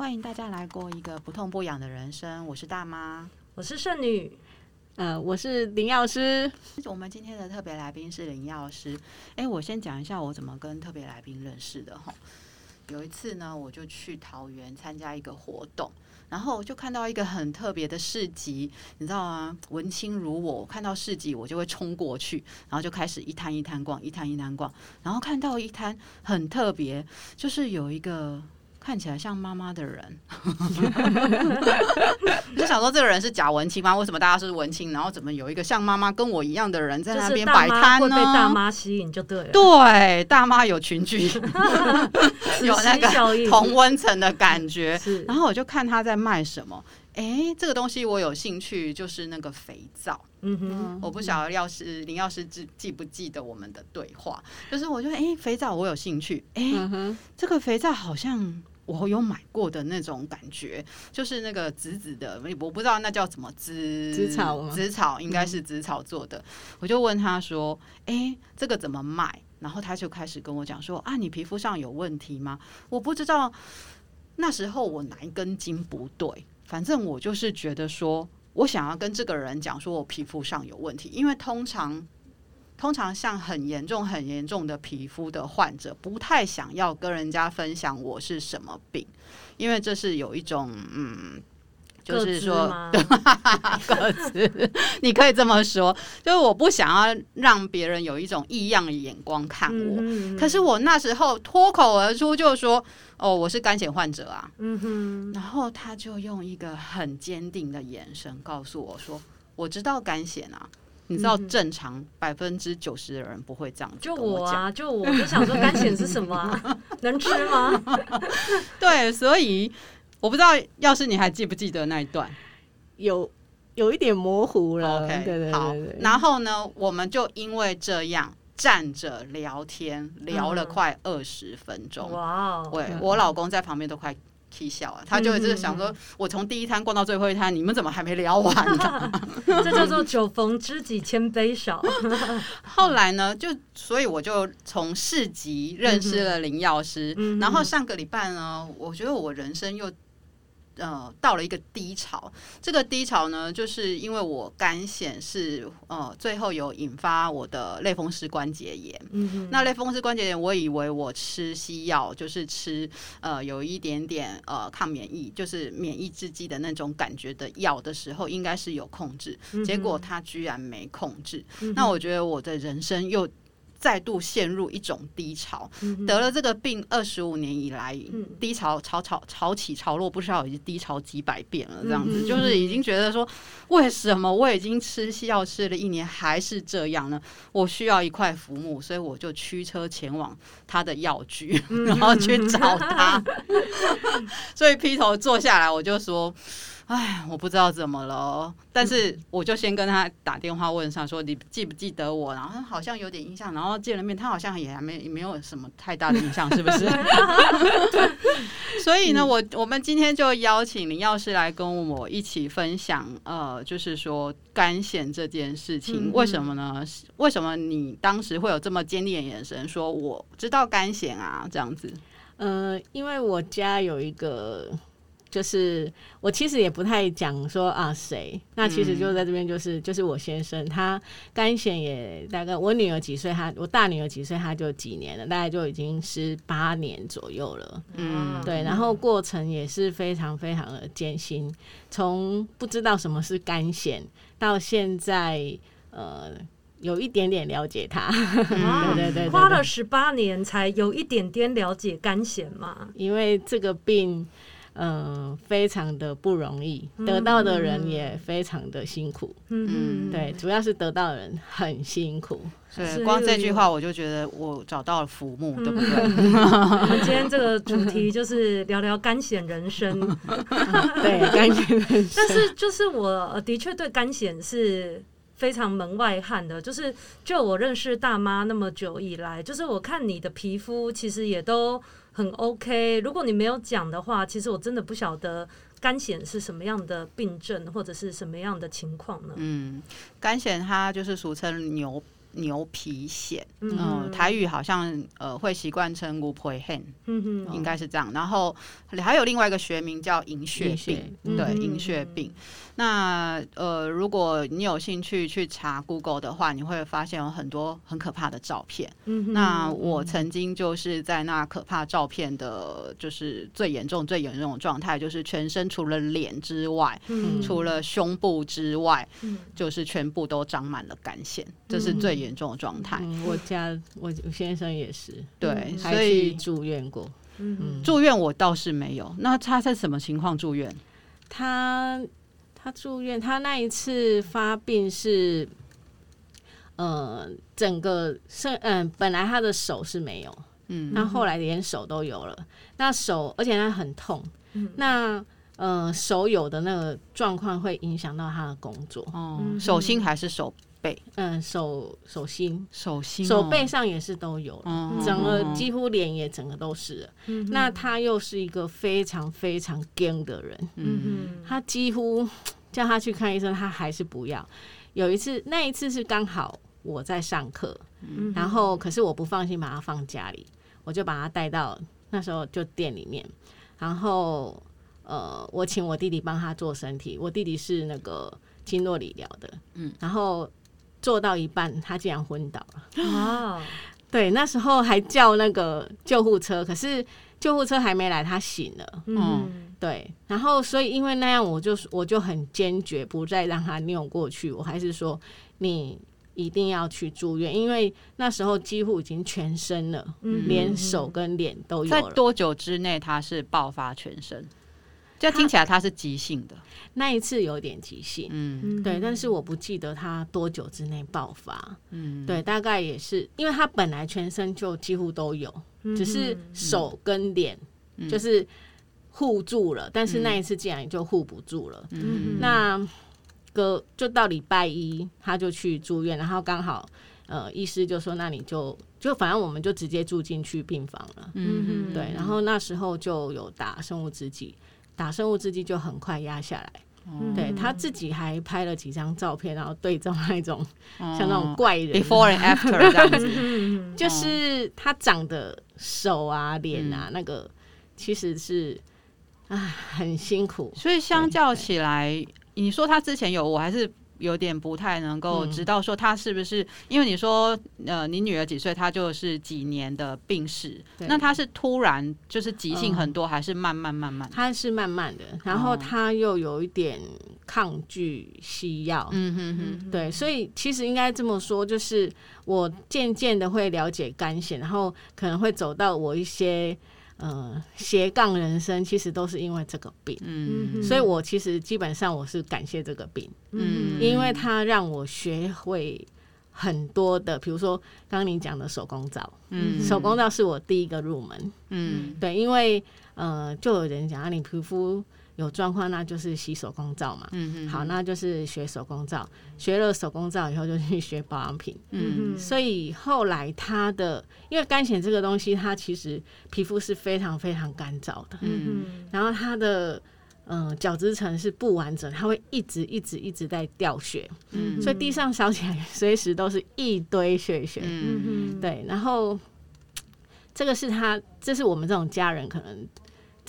欢迎大家来过一个不痛不痒的人生。我是大妈，我是圣女，呃，我是林药师。我们今天的特别来宾是林药师。哎，我先讲一下我怎么跟特别来宾认识的哈。有一次呢，我就去桃园参加一个活动，然后就看到一个很特别的市集，你知道吗？文青如我，看到市集我就会冲过去，然后就开始一摊一摊逛，一摊一摊逛，然后看到一摊很特别，就是有一个。看起来像妈妈的人，就想说这个人是假文青吗？为什么大家是文青？然后怎么有一个像妈妈跟我一样的人在那边摆摊呢？会被大妈吸引就对了。对，大妈有群聚，有那个同温层的感觉。然后我就看他在卖什么，哎，这个东西我有兴趣，就是那个肥皂。嗯哼，我不晓得药师林药师记记不记得我们的对话？就是我觉得，哎，肥皂我有兴趣，哎，这个肥皂好像。我有买过的那种感觉，就是那个紫紫的，我不知道那叫什么紫紫草，紫草应该是紫草做的。嗯、我就问他说：“哎、欸，这个怎么卖？”然后他就开始跟我讲说：“啊，你皮肤上有问题吗？”我不知道那时候我哪一根筋不对，反正我就是觉得说我想要跟这个人讲说我皮肤上有问题，因为通常。通常像很严重、很严重的皮肤的患者，不太想要跟人家分享我是什么病，因为这是有一种嗯，就是说，个子，你可以这么说，就是我不想要让别人有一种异样的眼光看我。嗯、可是我那时候脱口而出就说：“哦，我是干癬患者啊。”嗯哼，然后他就用一个很坚定的眼神告诉我说：“我知道干癬啊。”你知道正常百分之九十的人不会这样子。就我啊，就我就想说干癬是什么啊？能吃吗？对，所以我不知道，要是你还记不记得那一段？有有一点模糊了。OK，对对对，好。然后呢，我们就因为这样站着聊天，聊了快二十分钟。哇哦！对，我老公在旁边都快。气笑啊！他就一直想说，我从第一摊逛到最后一摊，你们怎么还没聊完呢？这叫做酒逢知己千杯少。后来呢，就所以我就从市集认识了林药师，嗯、然后上个礼拜呢，我觉得我人生又。呃，到了一个低潮。这个低潮呢，就是因为我肝显是呃，最后有引发我的类风湿关节炎。那类风湿关节炎，我以为我吃西药，就是吃呃有一点点呃抗免疫，就是免疫制剂的那种感觉的药的时候，应该是有控制。嗯、结果它居然没控制。嗯、那我觉得我的人生又。再度陷入一种低潮，得了这个病二十五年以来，低潮潮潮潮起潮落，不知道已经低潮几百遍了。这样子就是已经觉得说，为什么我已经吃西药吃了一年还是这样呢？我需要一块浮木，所以我就驱车前往他的药局，然后去找他。所以劈头坐下来，我就说。哎，我不知道怎么了，但是我就先跟他打电话问上，说你记不记得我？然后他好像有点印象，然后见了面，他好像也还没也没有什么太大的印象，是不是？所以呢，我我们今天就邀请林药师来跟我一起分享，呃，就是说干癬这件事情，为什么呢？为什么你当时会有这么坚定的眼神，说我知道干癬啊？这样子，呃，因为我家有一个。就是我其实也不太讲说啊谁，那其实就在这边就是、嗯、就是我先生他干癬也大概我女儿几岁他我大女儿几岁他就几年了，大概就已经十八年左右了，嗯。对，然后过程也是非常非常的艰辛，从不知道什么是干癬到现在呃有一点点了解他，嗯、对，对，对对对，花了十八年才有一点点了解干癬嘛，因为这个病。嗯，非常的不容易，得到的人也非常的辛苦。嗯嗯，对，主要是得到的人很辛苦。对，光这句话我就觉得我找到了浮木，对不对？我们今天这个主题就是聊聊干险人生。对，干 险人生。但是就是我的确对干险是非常门外汉的，就是就我认识大妈那么久以来，就是我看你的皮肤其实也都。很 OK，如果你没有讲的话，其实我真的不晓得干癬是什么样的病症或者是什么样的情况呢？嗯，干癬它就是俗称牛牛皮癣，嗯嗯，台语好像呃会习惯称牛皮癣，嗯哼，应该是这样。然后还有另外一个学名叫银屑病，对，嗯银屑病。那呃，如果你有兴趣去查 Google 的话，你会发现有很多很可怕的照片。嗯，那我曾经就是在那可怕照片的，就是最严重、最严重的状态，就是全身除了脸之外，嗯除了胸部之外，嗯就是全部都长满了肝腺，这是最严重的状态。嗯，我家我先生也是，对，所以住院过。嗯住院我倒是没有。那他在什么情况住院？他他住院，他那一次发病是，呃，整个身嗯、呃，本来他的手是没有，嗯，那后来连手都有了。那手而且他很痛，嗯那呃手有的那个状况会影响到他的工作。哦，嗯手心还是手背，嗯，手手心、手心、手背上也是都有，嗯、整个几乎脸也整个都是、嗯。那他又是一个非常非常 gay 的人，嗯他几乎 叫他去看医生，他还是不要。有一次，那一次是刚好我在上课、嗯，然后可是我不放心把他放家里，我就把他带到那时候就店里面，然后。呃，我请我弟弟帮他做身体，我弟弟是那个经络理疗的，嗯，然后做到一半，他竟然昏倒了。啊，对，那时候还叫那个救护车，可是救护车还没来，他醒了。嗯对，然后所以因为那样，我就我就很坚决不再让他扭过去，我还是说你一定要去住院，因为那时候几乎已经全身了，嗯连手跟脸都有在。多久之内他是爆发全身？这听起来他是急性的，那一次有点急性，嗯。嗯。对，但是我不记得他多久之内爆发。嗯，对，大概也是因为他本来全身就几乎都有，嗯只是手跟脸就是护住了，但是那一次竟然就护不住了。嗯。那个就到礼拜一，他就去住院，然后刚好呃，医师就说，那你就就反正我们就直接住进去病房了。嗯。对，然后那时候就有打生物制剂，打生物制剂就很快压下来。嗯。对他自己还拍了几张照片，然后对照那种嗯。像那种怪人，before and after 这样子，嗯。就是他长的手啊、脸啊，那个其实是啊很辛苦。所以相较起来，你说他之前有，我还是有点不太能够知道说他是不是，因为你说呃，你女儿几岁，她就是几年的病史，那他是突然就是急性很多，还是慢慢慢慢？他是慢慢的，然后他又有一点抗拒西药，嗯哼哼，对，所以其实应该这么说，就是我渐渐的会了解肝险，然后可能会走到我一些呃斜杠人生，其实都是因为这个病，嗯所以我其实基本上我是感谢这个病，嗯，因为它让我学会很多的，比如说刚刚您讲的手工皂，嗯手工皂是我第一个入门，嗯对，因为呃就有人讲啊，你皮肤有状况，那就是洗手工皂嘛。嗯嗯好，那就是学手工皂，学了手工皂以后就去学保养品。嗯所以后来他的，因为干癣这个东西，它其实皮肤是非常非常干燥的，嗯。然后它的嗯角质层是不完整，它会一直一直一直在掉血，嗯所以地上扫起来随时都是一堆血血。嗯。嗯对，然后这个是他，这是我们这种家人可能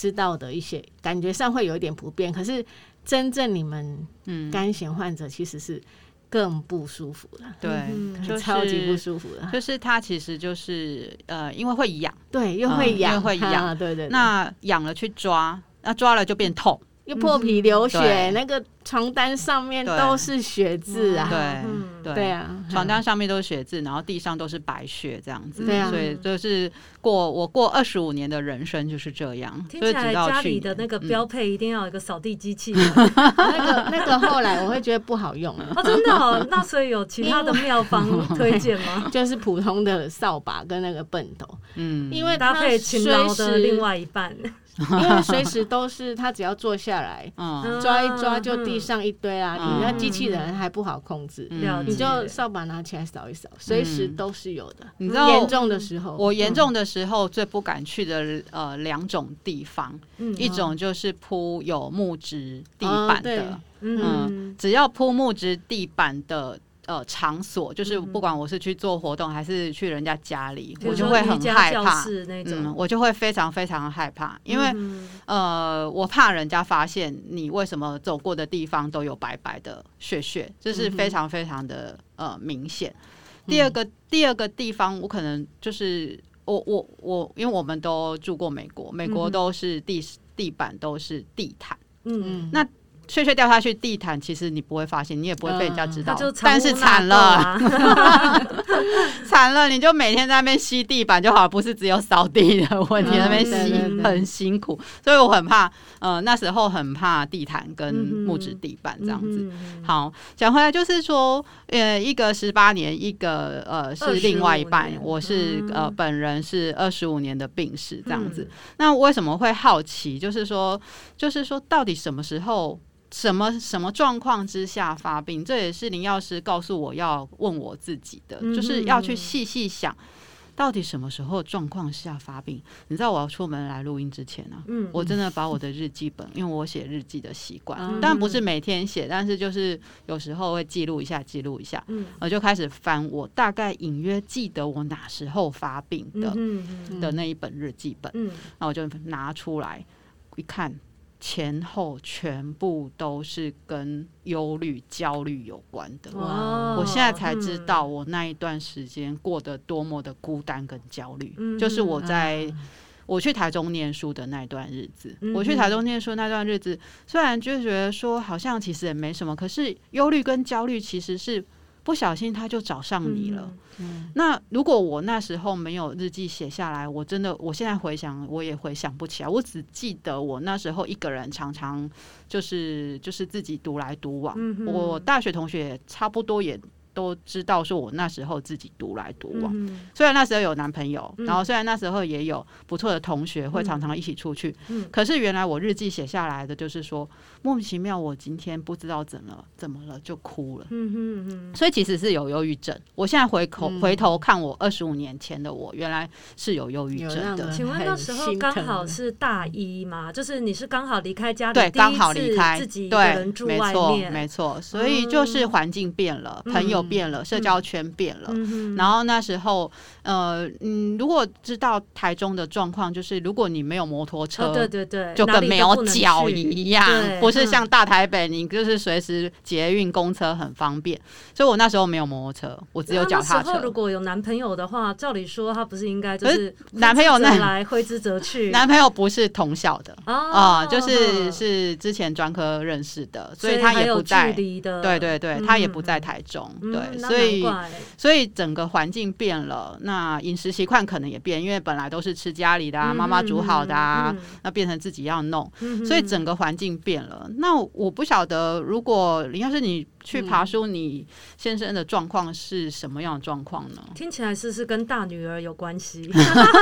知道的一些，感觉上会有一点不便。可是真正你们嗯，干癬患者其实是更不舒服的，对，嗯就是超级不舒服的。就是它其实就是呃，因为会痒，对，又会嗯痒，因为会痒对对那痒了去抓，那抓了就变痛，又破皮流血，对那个床单上面都是血渍啊。对嗯对对啊，床单上面都是血渍，然后地上都是白血，这样子。对啊所以就是过我过二十五年的人生就是这样。所以听起来家里的那个标配一定要有一个扫地机器人那个那个后来我会觉得不好用啊，哦，真的哦。那所以有其他的妙方推荐吗？就是普通的扫把跟那个畚斗，嗯，因为它搭配勤劳的另外一半，因为随时都是他只要坐下来嗯。抓一抓就地上一堆啊，嗯。你那机器人还不好控制，你就扫把拿起来扫一扫，随时都是有的。你知道严重的时候，我严重的时候最不敢去的呃两种地方，嗯一种就是铺有木质地板的，嗯嗯，只要铺木质地板的呃场所，就是不管我是去做活动还是去人家家里，嗯、我就会很害怕。嗯，我就会非常非常害怕，因为、嗯、呃，我怕人家发现你为什么走过的地方都有白白的血血，这是非常非常的呃明显。第二个、嗯、第二个地方，我可能就是我我我，因为我们都住过美国，美国都是地地板都是地毯，嗯。嗯，那。碎碎掉下去，地毯其实你不会发现，你也不会被人家知道。嗯、但是惨了，惨了，你就每天在那边吸地板就好，不是只有扫地的问题，嗯、那边吸很辛苦。所以我很怕，呃，那时候很怕地毯跟木质地板这样子。嗯、好，讲回来就是说，呃，一个十八年，一个呃是另外一半，我是、嗯、呃本人是二十五年的病史这样子。嗯、那为什么会好奇？就是说，就是说，到底什么时候？什么什么状况之下发病？这也是林药师告诉我要问我自己的，嗯、就是要去细细想，到底什么时候状况下发病？你知道我要出门来录音之前呢、啊，嗯、我真的把我的日记本，因为我写日记的习惯，嗯、但不是每天写，但是就是有时候会记录一下，记录一下，嗯、我就开始翻，我大概隐约记得我哪时候发病的、的那一本日记本，嗯、那我就拿出来一看。前后全部都是跟忧虑、焦虑有关的。哇！我现在才知道，我那一段时间过得多么的孤单跟焦虑。嗯、就是我在我去台中念书的那段日子，嗯、我去台中念书那段日子，虽然就觉得说好像其实也没什么，可是忧虑跟焦虑其实是。不小心他就找上你了。嗯嗯、那如果我那时候没有日记写下来，我真的，我现在回想，我也回想不起来。我只记得我那时候一个人，常常就是就是自己独来独往。嗯、我大学同学也差不多也。都知道说，我那时候自己独来独往。嗯、虽然那时候有男朋友，嗯、然后虽然那时候也有不错的同学，会常常一起出去。嗯、可是原来我日记写下来的就是说，莫名其妙，我今天不知道怎么怎么了就哭了。嗯哼哼，所以其实是有忧郁症。我现在回头、嗯、回头看我二十五年前的我，原来是有忧郁症的。请问那时候刚好是大一吗？就是你是刚好离开家里，对，刚好离开自己一个人住外面，没错，没错。所以就是环境变了，嗯、朋友。变了，社交圈变了，嗯、然后那时候，呃，嗯，如果知道台中的状况，就是如果你没有摩托车，哦、对对对，就跟没有脚一样，不，不是像大台北，你就是随时捷运、公车很方便。所以我那时候没有摩托车，我只有脚踏车。如果有男朋友的话，照理说他不是应该就是男朋友那来挥之则去？男朋友不是同校的啊、哦呃，就是是之前专科认识的，所以他也不在。对对对，他也不在台中。嗯、对，所以所以整个环境变了，那饮食习惯可能也变，因为本来都是吃家里的啊，妈妈煮好的啊，那变成自己要弄，所以整个环境变了。那我不晓得，如果要是你。去爬梳，你先生的状况是什么样的状况呢？听起来是是跟大女儿有关系，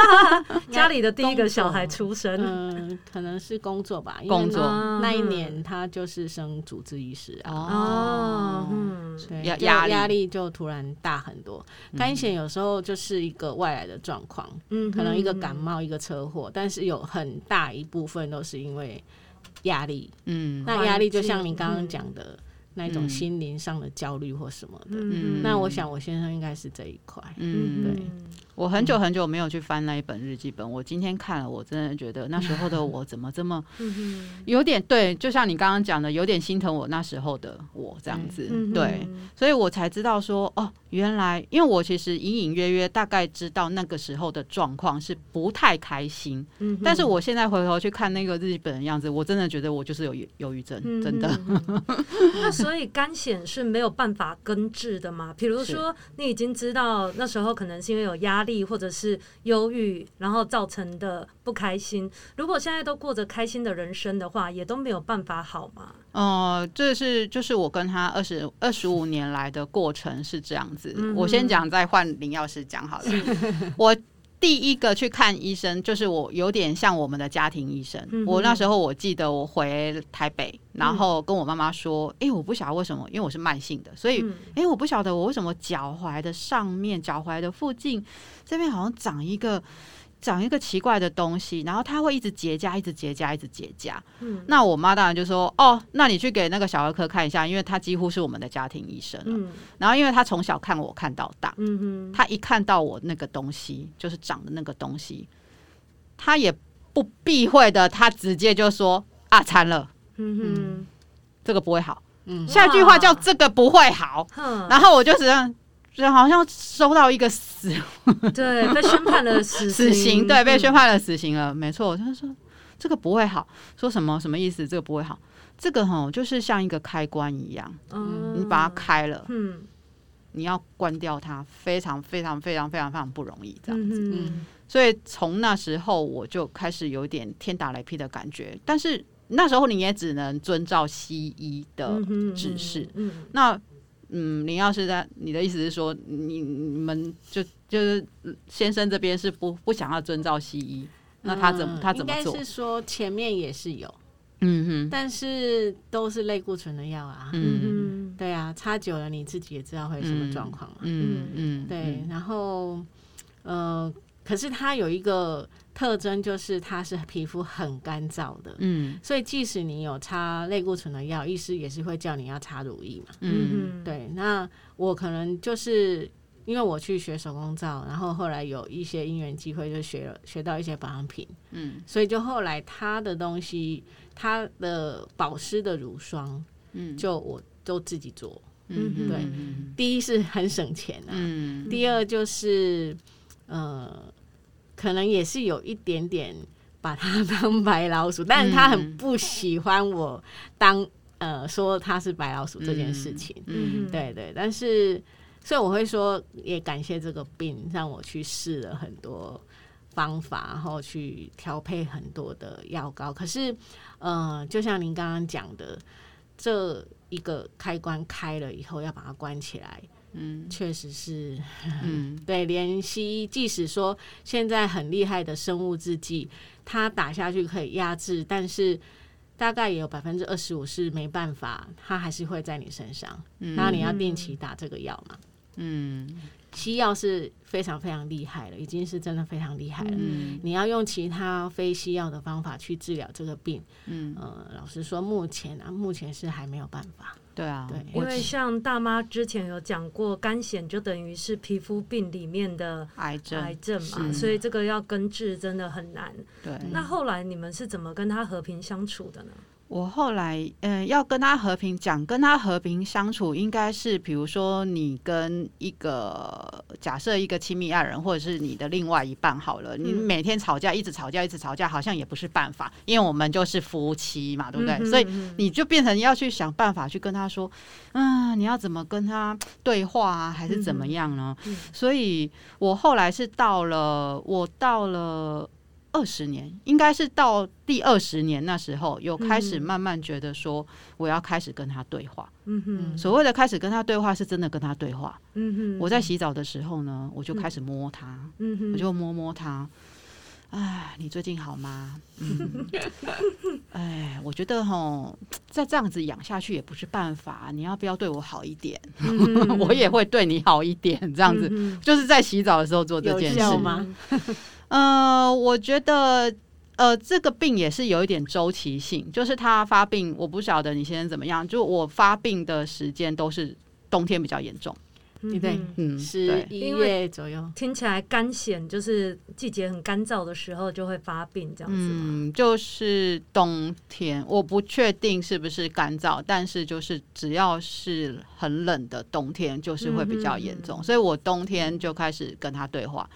家里的第一个小孩出生，嗯，可能是工作吧。工作那一年他就是升主治医师啊，哦，嗯，压压压力就突然大很多。肝险有时候就是一个外来的状况，嗯，可能一个感冒，一个车祸，但是有很大一部分都是因为压力，嗯，那压力就像你刚刚讲的。那种心灵上的焦虑或什么的，嗯、那我想我先生应该是这一块，嗯，对。我很久很久没有去翻那一本日记本，我今天看了，我真的觉得那时候的我怎么这么 有点对，就像你刚刚讲的，有点心疼我那时候的我这样子，对，所以我才知道说，哦，原来因为我其实隐隐约约大概知道那个时候的状况是不太开心，但是我现在回头去看那个日记本的样子，我真的觉得我就是有忧郁症，真的。那所以肝癣是没有办法根治的吗？比如说你已经知道那时候可能是因为有压力。或者是忧郁，然后造成的不开心。如果现在都过着开心的人生的话，也都没有办法好吗？呃，这是就是我跟他二十二十五年来的过程是这样子。嗯、我先讲，再换林药师讲好了。我。第一个去看医生，就是我有点像我们的家庭医生。嗯、我那时候我记得我回台北，然后跟我妈妈说：“哎、嗯欸，我不晓得为什么，因为我是慢性的，所以哎、嗯。欸，我不晓得我为什么脚踝的上面、脚踝的附近这边好像长一个长一个奇怪的东西，然后它会一直结痂，一直结痂，一直结痂。嗯，那我妈当然就说：“哦，那你去给那个小儿科看一下，因为他几乎是我们的家庭医生了。嗯”然后因为他从小看我看到大，嗯哼，他一看到我那个东西，就是长的那个东西，他也不避讳的，他直接就说：“啊，惨了，嗯哼，这个不会好。”嗯，下一句话叫“这个不会好”，然后我就这样。就好像收到一个死，对，被宣判了死死刑，对，被宣判了死刑了，没错。他说这个不会好，说什么什么意思？这个不会好，这个哈就是像一个开关一样，嗯，你把它开了，嗯，你要关掉它，非常非常非常非常非常不容易，这样子。嗯，所以从那时候我就开始有点天打雷劈的感觉，但是那时候你也只能遵照西医的指示，嗯，那。嗯，你要是在你的意思是说，你你们就就是先生这边是不不想要遵照西医，那他怎么、嗯、他怎么做？应该是说前面也是有，嗯哼，但是都是类固醇的药啊，嗯。哼，对啊，擦久了你自己也知道会什么状况嘛，嗯嗯，对，然后呃，可是它有一个。特征就是它是皮肤很干燥的，嗯，所以即使你有擦类固醇的药，医师也是会叫你要擦乳液嘛，嗯，对。那我可能就是因为我去学手工皂，然后后来有一些因缘机会就学了学到一些保养品，嗯，所以就后来他的东西，他的保湿的乳霜，嗯，就我都自己做，嗯，对。第一是很省钱啊，嗯，第二就是呃。可能也是有一点点把他当白老鼠，但是他很不喜欢我当呃说他是白老鼠这件事情。嗯，对对，但是所以我会说，也感谢这个病让我去试了很多方法，然后去调配很多的药膏。可是，呃，就像您刚刚讲的，这一个开关开了以后，要把它关起来。嗯，确实是，嗯，对，连西医即使说现在很厉害的生物制剂，它打下去可以压制，但是大概也有百分之二十五是没办法，它还是会在你身上，嗯，然后你要定期打这个药嘛，嗯，西药是非常非常厉害了，已经是真的非常厉害了，嗯，你要用其他非西药的方法去治疗这个病，嗯，呃，老实说，目前啊，目前是还没有办法。对啊，对，因为像大妈之前有讲过，肝癣就等于是皮肤病里面的癌症，癌症嘛，所以这个要根治真的很难。对，那后来你们是怎么跟他和平相处的呢？我后来，嗯，要跟他和平讲，跟他和平相处，应该是比如说你跟一个假设一个亲密爱人，或者是你的另外一半好了，你每天吵架，一直吵架，一直吵架，好像也不是办法，因为我们就是夫妻嘛，对不对？所以你就变成要去想办法去跟他说，嗯，你要怎么跟他对话啊，还是怎么样呢？所以我后来是到了，我到了。二十年，应该是到第二十年那时候，有开始慢慢觉得说，我要开始跟他对话。嗯哼，所谓的开始跟他对话，是真的跟他对话。嗯哼，我在洗澡的时候呢，我就开始摸他。嗯哼，我就摸摸他。哎，你最近好吗？嗯，哎，我觉得吼，再这样子养下去也不是办法。你要不要对我好一点？我也会对你好一点。这样子，就是在洗澡的时候做这件事吗？呃，我觉得，呃，这个病也是有一点周期性，就是他发病，我不晓得你现在怎么样。就我发病的时间都是冬天比较严重。对对，嗯，十一月左右，听起来干癣就是季节很干燥的时候就会发病这样子。嗯，就是冬天，我不确定是不是干燥，但是就是只要是很冷的冬天，就是会比较严重。所以我冬天就开始跟他对话，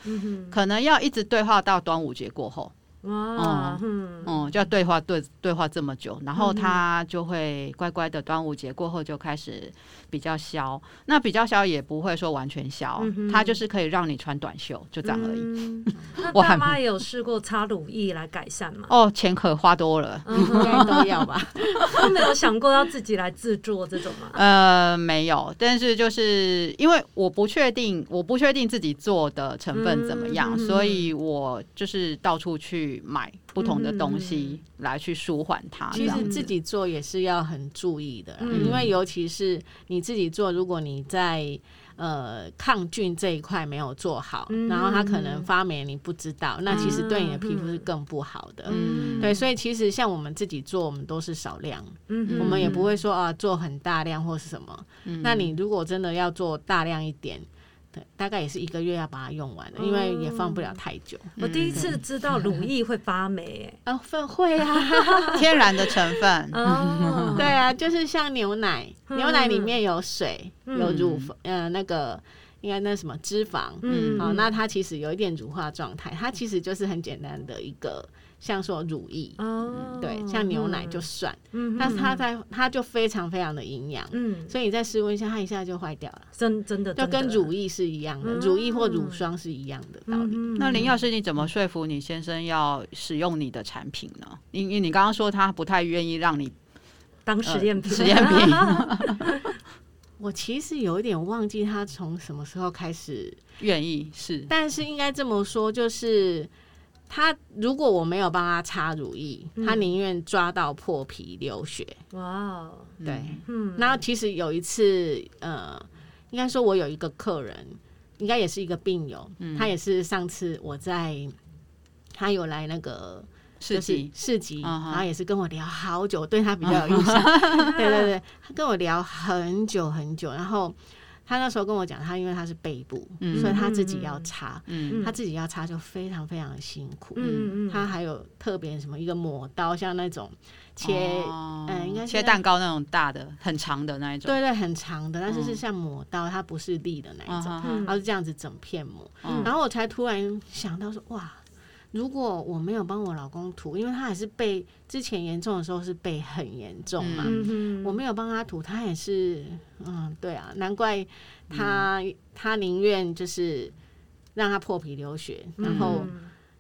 可能要一直对话到端午节过后。哇，嗯嗯，就要对话对对话这么久，然后他就会乖乖的，端午节过后就开始比较消，那比较消也不会说完全消，他就是可以让你穿短袖，就这样而已。我大妈也有试过擦乳液来改善吗？哦，钱可花多了，应该都要吧？都没有想过要自己来制作这种吗？呃，没有，但是就是因为我不确定，我不确定自己做的成分怎么样，所以我就是到处去。去买不同的东西来去舒缓它。其实自己做也是要很注意的，嗯、因为尤其是你自己做，如果你在呃抗菌这一块没有做好，嗯、然后它可能发霉，你不知道，嗯、那其实对你的皮肤是更不好的。嗯，对，所以其实像我们自己做，我们都是少量，嗯，我们也不会说啊做很大量或是什么。嗯、那你如果真的要做大量一点。对，大概也是一个月要把它用完了，因为也放不了太久。我第一次知道乳液会发霉，哎，哦，会啊，天然的成分。对啊，就是像牛奶，牛奶里面有水，有乳，呃，那个应该那什么脂肪，嗯，好，那它其实有一点乳化状态，它其实就是很简单的一个。像说乳液，哦，对，像牛奶就算，嗯，但是它在它就非常非常的营养，嗯，所以你再室温一下，它一下就坏掉了，真真的，就跟乳液是一样的，乳液或乳霜是一样的道理。那林药师，你怎么说服你先生要使用你的产品呢？因为你刚刚说他不太愿意让你当实验品，实验品。我其实有一点忘记他从什么时候开始愿意是，但是应该这么说，就是。他如果我没有帮他擦乳液，嗯、他宁愿抓到破皮流血。哇，对，嗯。然后其实有一次，呃，应该说我有一个客人，应该也是一个病友，嗯、他也是上次我在，他有来那个市集，市集，然后也是跟我聊好久，对他比较有印象。对对对，他跟我聊很久很久，然后。他那时候跟我讲，他因为他是背部，嗯、所以他自己要擦，嗯、他自己要擦就非常非常的辛苦。嗯、他还有特别什么一个抹刀，像那种切，哦、嗯，应该切蛋糕那种大的、很长的那一种。对对，很长的，但是是像抹刀，它不是利的那一种，嗯、然后是这样子整片抹。嗯、然后我才突然想到说，哇。如果我没有帮我老公涂，因为他还是被之前严重的时候是被很严重嘛，嗯、我没有帮他涂，他也是，嗯，对啊，难怪他、嗯、他宁愿就是让他破皮流血，嗯、然后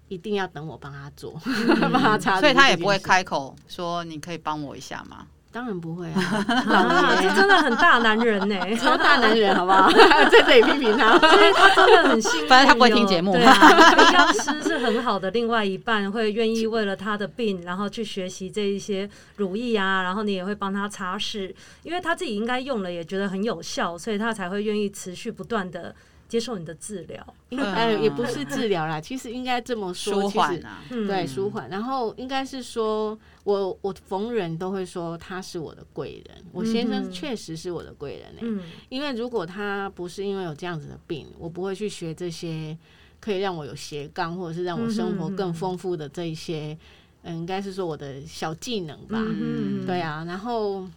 一定要等我帮他做，帮、嗯、他擦，所以他也不会开口说你可以帮我一下吗？当然不会啊，啊，这真的很大男人呢，超大男人，好不好？在这里批评他，所以他真的很幸运，反正他不会听节目。对啊，林药师是很好的另外一半，会愿意为了他的病，然后去学习这一些乳液啊，然后你也会帮他擦拭，因为他自己应该用了也觉得很有效，所以他才会愿意持续不断的。接受你的治疗，呃，也不是治疗啦，其实应该这么说，舒缓啊，对，舒缓。然后应该是说，我我逢人都会说他是我的贵人，我先生确实是我的贵人呢。因为如果他不是因为有这样子的病，我不会去学这些可以让我有斜杠或者是让我生活更丰富的这一些，嗯，应该是说我的小技能吧。嗯，对啊。然后，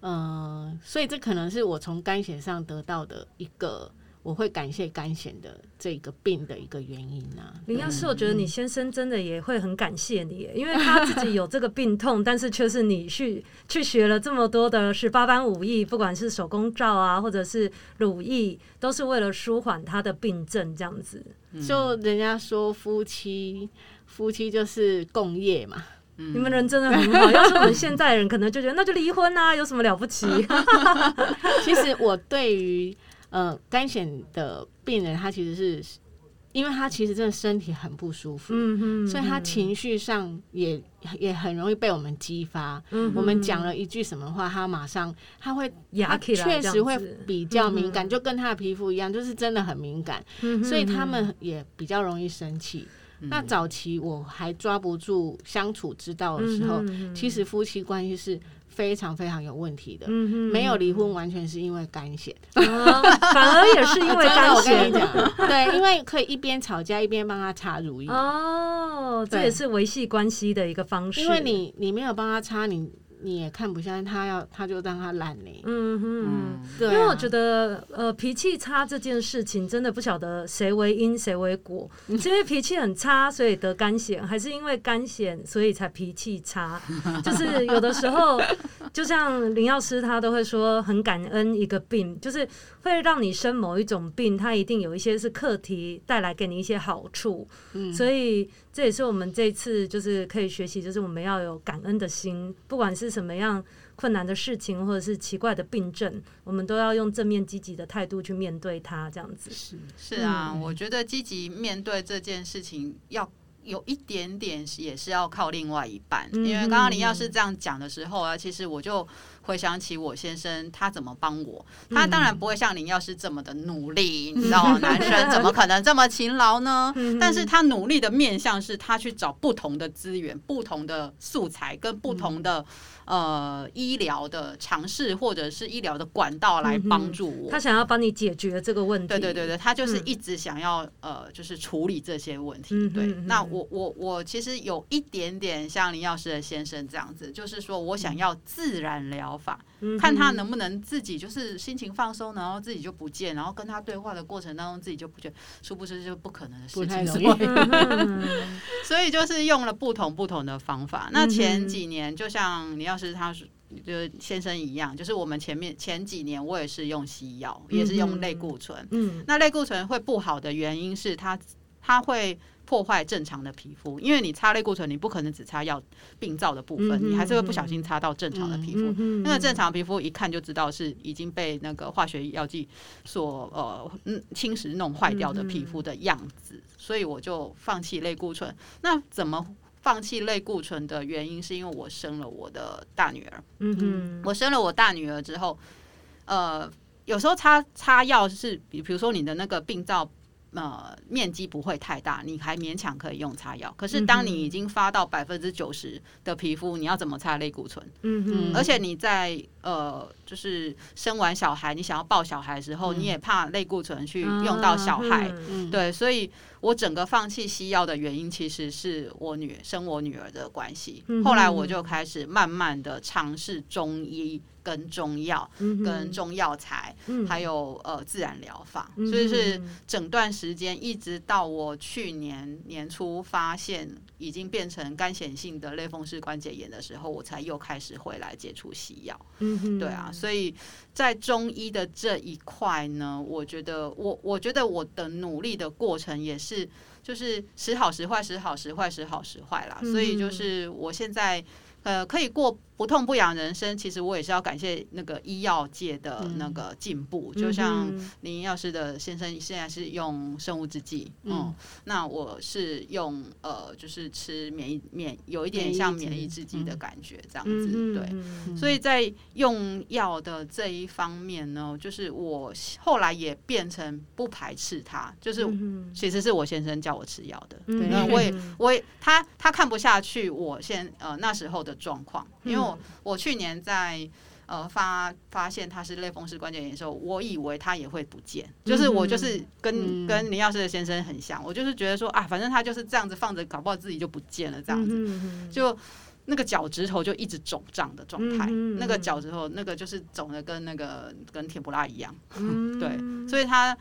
嗯，所以这可能是我从肝血上得到的一个。我会感谢干癬的这个病的一个原因呢、啊。林药师，我觉得你先生真的也会很感谢你，因为他自己有这个病痛，但是却是你去去学了这么多的十八般武艺，不管是手工皂啊，或者是乳液，都是为了舒缓他的病症，这样子。就人家说夫妻夫妻就是共业嘛，嗯、你们人真的很好。要是我们现在人，可能就觉得那就离婚啊，有什么了不起？其实我对于。呃，肝癣的病人，他其实是，因为他其实真的身体很不舒服，嗯哼，所以他情绪上也也很容易被我们激发。嗯哼，我们讲了一句什么话，他马上他会，他确实会比较敏感，就跟他的皮肤一样，就是真的很敏感。嗯哼，所以他们也比较容易生气。那早期我还抓不住相处之道的时候，嗯哼，其实夫妻关系是。非常非常有问题的，嗯、哼没有离婚完全是因为干癬，啊，反而也是因为干癬。我跟你讲，对，因为可以一边吵架一边帮他擦乳液。哦，这也是维系关系的一个方式。因为你你没有帮他擦，你。你也看不下他要，他就让他烂呢。嗯哼，对、啊，因为我觉得，呃，脾气差这件事情真的不晓得谁为因谁为果，是因为脾气很差所以得干癬，还是因为干癬所以才脾气差？就是有的时候，就像林药师他都会说，很感恩一个病，就是会让你生某一种病，它一定有一些是课题带来给你一些好处。嗯，所以。这也是我们这一次就是可以学习，就是我们要有感恩的心，不管是什么样困难的事情，或者是奇怪的病症，我们都要用正面积极的态度去面对它。这样子是是啊，嗯、我觉得积极面对这件事情要有一点点也是要靠另外一半，嗯、因为刚刚林药师这样讲的时候啊，其实我就回想起我先生他怎么帮我，他当然不会像林药师这么的努力，你知道吗？男生怎么可能这么勤劳呢？但是他努力的面向是他去找不同的资源、不同的素材跟不同的。呃，医疗的尝试或者是医疗的管道来帮助我，他想要帮你解决这个问题。对对对对，他就是一直想要、嗯、呃，就是处理这些问题。对，嗯、那我我我其实有一点点像林药师的先生这样子，就是说我想要自然疗法。看他能不能自己就是心情放松，然后自己就不见，然后跟他对话的过程当中自己就不见，殊不知就不可能的事情。所以就是用了不同不同的方法。那前几年就像你要是他就先生一样，就是我们前面前几年我也是用西药，也是用类固醇。嗯，那类固醇会不好的原因是它它会。破坏正常的皮肤，因为你擦类固醇，你不可能只擦药病灶的部分，你还是会不小心擦到正常的皮肤。那个正常皮肤一看就知道是已经被那个化学药剂所呃嗯侵蚀弄坏掉的皮肤的样子，所以我就放弃类固醇。那怎么放弃类固醇的原因，是因为我生了我的大女儿。嗯哼，我生了我大女儿之后，呃，有时候擦擦药是比比如说你的那个病灶。呃，面积不会太大，你还勉强可以用擦药。可是当你已经发到百分之九十的皮肤，你要怎么擦类固醇？嗯哼，而且你在呃，就是生完小孩，你想要抱小孩的时候，你也怕类固醇去用到小孩。对，所以我整个放弃西药的原因，其实是我女生我女儿的关系。后来我就开始慢慢的尝试中医。跟中药、跟中药材，还有呃自然疗法，所以是整段时间一直到我去年年初发现已经变成干显性的类风湿关节炎的时候，我才又开始回来接触西药。对啊，所以在中医的这一块呢，我觉得我我觉得我的努力的过程也是就是时好时坏，时好时坏，时好时坏啦。所以就是我现在。呃，可以过不痛不痒人生，其实我也是要感谢那个医药界的那个进步。嗯、就像林药师的先生现在是用生物制剂，嗯，嗯，那我是用呃，就是吃免疫免有一点像免疫制剂的感觉这样子，嗯、对。嗯、所以在用药的这一方面呢，就是我后来也变成不排斥它，就是其实是我先生叫我吃药的，嗯、对，我也我也他他看不下去，我先呃那时候的。状况，因为我我去年在呃发发现他是类风湿关节炎的时候，我以为他也会不见，就是我就是跟跟林药师的先生很像，我就是觉得说啊，反正他就是这样子放着，搞不好自己就不见了这样子，就那个脚趾头就一直肿胀的状态，那个脚趾头那个就是肿的跟那个跟甜不辣一样，对，所以他。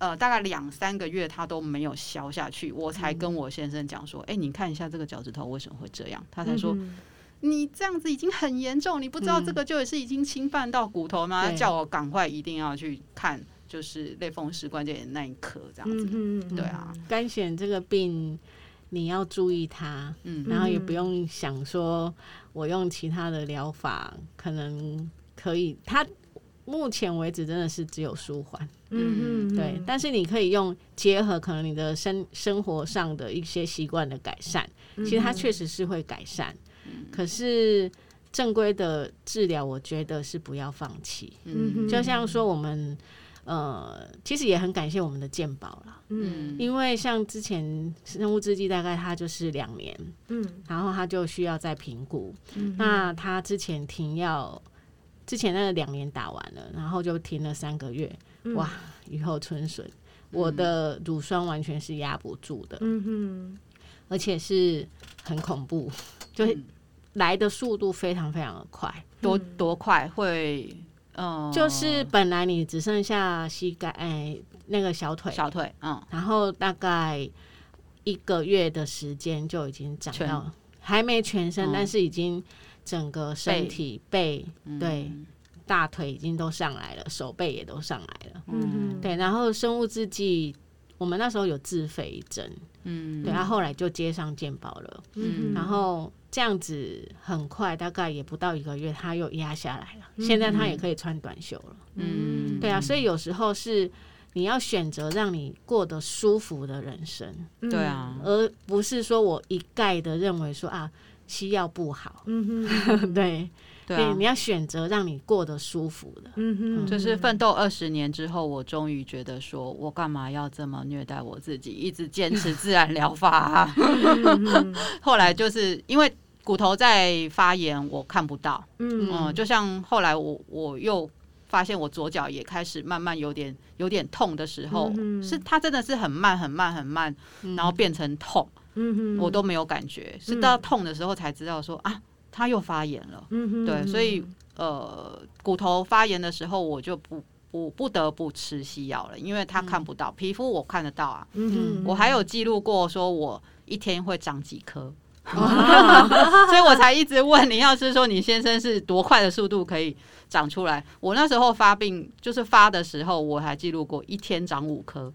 呃，大概两三个月，他都没有消下去，我才跟我先生讲说：“哎、你看一下这个脚趾头为什么会这样？”他才说：“嗯、哼你这样子已经很严重，你不知道这个就是已经侵犯到骨头吗？”嗯、叫我赶快一定要去看，就是类风湿关节炎那一科这样子。嗯、嗯对啊，干癣这个病你要注意它，嗯，然后也不用想说我用其他的疗法可能可以，它目前为止真的是只有舒缓。嗯嗯，对，但是你可以用结合可能你的生生活上的一些习惯的改善，其实它确实是会改善。可是正规的治疗，我觉得是不要放弃。嗯，就像说我们呃，其实也很感谢我们的健保啦。嗯，因为像之前生物制剂大概它就是两年，嗯，然后它就需要再评估。嗯，那他之前停药，之前那个两年打完了，然后就停了三个月。哇，雨后春笋，我的乳酸完全是压不住的，嗯哼，而且是很恐怖，就是来的速度非常非常的快，多多快会，嗯，就是本来你只剩下膝盖，哎，那个小腿，小腿，嗯，然后大概一个月的时间就已经长到，还没全身，但是已经整个身体背，对。大腿已经都上来了，手背也都上来了。嗯，对。然后生物制剂，我们那时候有自费一针，嗯，对。他后后来就接上健保了，嗯。然后这样子很快，大概也不到一个月，他又压下来了。嗯。现在他也可以穿短袖了，嗯。对啊，所以有时候是你要选择让你过得舒服的人生，对啊，而不是说我一概的认为说啊，西药不好，嗯哼，对。对、啊，你要选择让你过得舒服的。嗯哼，就是奋斗二十年之后，我终于觉得说，我干嘛要这么虐待我自己，一直坚持自然疗法啊？后来就是因为骨头在发炎，我看不到。嗯嗯，就像后来我我又发现我左脚也开始慢慢有点有点痛的时候，是它真的是很慢很慢很慢，然后变成痛。嗯哼，我都没有感觉，是到痛的时候才知道说啊。他又发炎了，嗯哼，对，所以呃，骨头发炎的时候，我就不不不得不吃西药了，因为他看不到，皮肤我看得到啊，嗯哼，我还有记录过，说我一天会长几颗，所以我才一直问林药师说，你先生是多快的速度可以长出来？我那时候发病就是发的时候，我还记录过一天长五颗。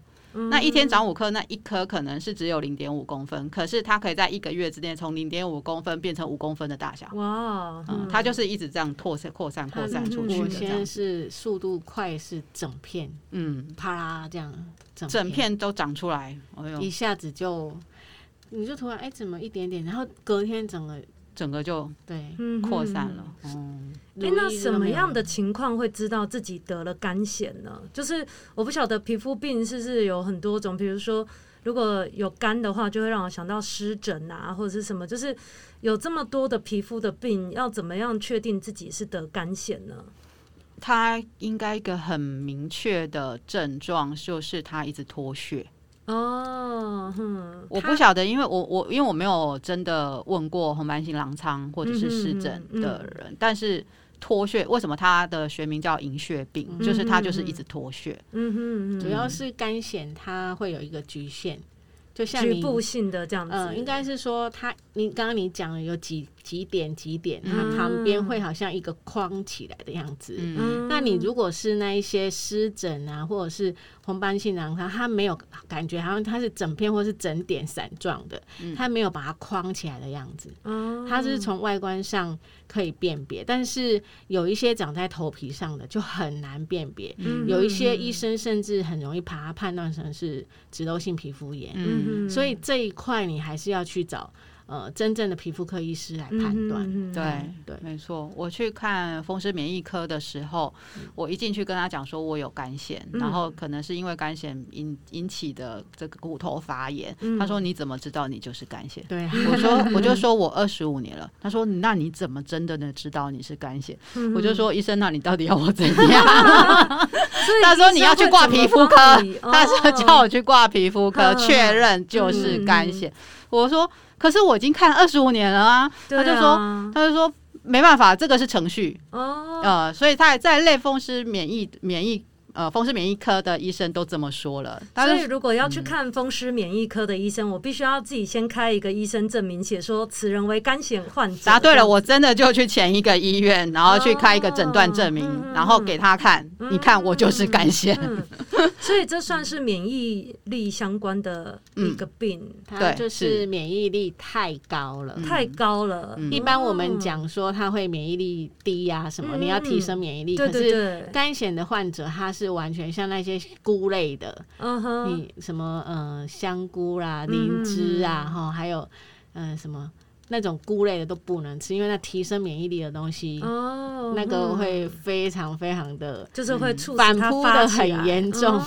那一天长五颗，那一颗可能是只有零点五公分，可是它可以在一个月之内从零点五公分变成五公分的大小。哇，嗯，它就是一直这样扩散、扩散、扩散出去的。现在是速度快，是整片，嗯，啪啦这样，整整片都长出来，哎呦，一下子就，你就突然哎，怎么一点点，然后隔天整个。整个就对扩散了。嗯，哎，那什么样的情况会知道自己得了干癬呢？就是我不晓得皮肤病是不是有很多种，比如说如果有肝的话，就会让我想到湿疹啊，或者是什么，就是有这么多的皮肤的病，要怎么样确定自己是得干癬呢？他应该一个很明确的症状就是他一直脱屑。哦，哼，我不晓得，因为我我因为我没有真的问过红斑性狼疮或者是湿疹的人，嗯嗯、但是脱屑为什么它的学名叫银屑病，嗯、就是它就是一直脱屑，嗯哼，主要是干癬它会有一个局限，就像局部性的这样子，嗯，应该是说它，你刚刚你讲的有几。几点几点，它旁边会好像一个框起来的样子。嗯，那你如果是那一些湿疹啊，或者是红斑性狼疮，它没有感觉，好像它是整片或是整点散状的，它没有把它框起来的样子。嗯，它是从外观上可以辨别，但是有一些长在头皮上的就很难辨别。嗯，有一些医生甚至很容易把它判断成是脂漏性皮肤炎。嗯，所以这一块你还是要去找。呃，真正的皮肤科医师来判断，嗯，对对，没错。我去看风湿免疫科的时候，我一进去跟他讲说，我有干癬，然后可能是因为干癬引引起的这个骨头发炎。他说：“你怎么知道你就是干癬？”对，我说：“我就说我二十五年了。”他说：“那你怎么真的能知道你是干癬？”我就说：“医生，那你到底要我怎样？”他说：“你要去挂皮肤科。”他说：“叫我去挂皮肤科确认就是干癬。”我说。可是我已经看二十五年了啊！他就说，他就说没办法，这个是程序哦，呃，所以他在类风湿免疫免疫。呃，风湿免疫科的医生都这么说了。所以如果要去看风湿免疫科的医生，嗯、我必须要自己先开一个医生证明，写说此人为干癬患者。答对了，我真的就去前一个医院，然后去开一个诊断证明，哦、然后给他看。嗯、你看，我就是干癬。嗯嗯、所以这算是免疫力相关的一个病，嗯、它就是免疫力太高了，太高了。嗯、一般我们讲说他会免疫力低呀、啊，什么、嗯、你要提升免疫力。对对对，可是干癬的患者他是。是完全像那些菇类的嗯哼你什么呃香菇啦、灵芝啊，哈、嗯，还有呃什么那种菇类的都不能吃，因为那提升免疫力的东西，oh, 那个会非常非常的，就是会促反扑的很严重。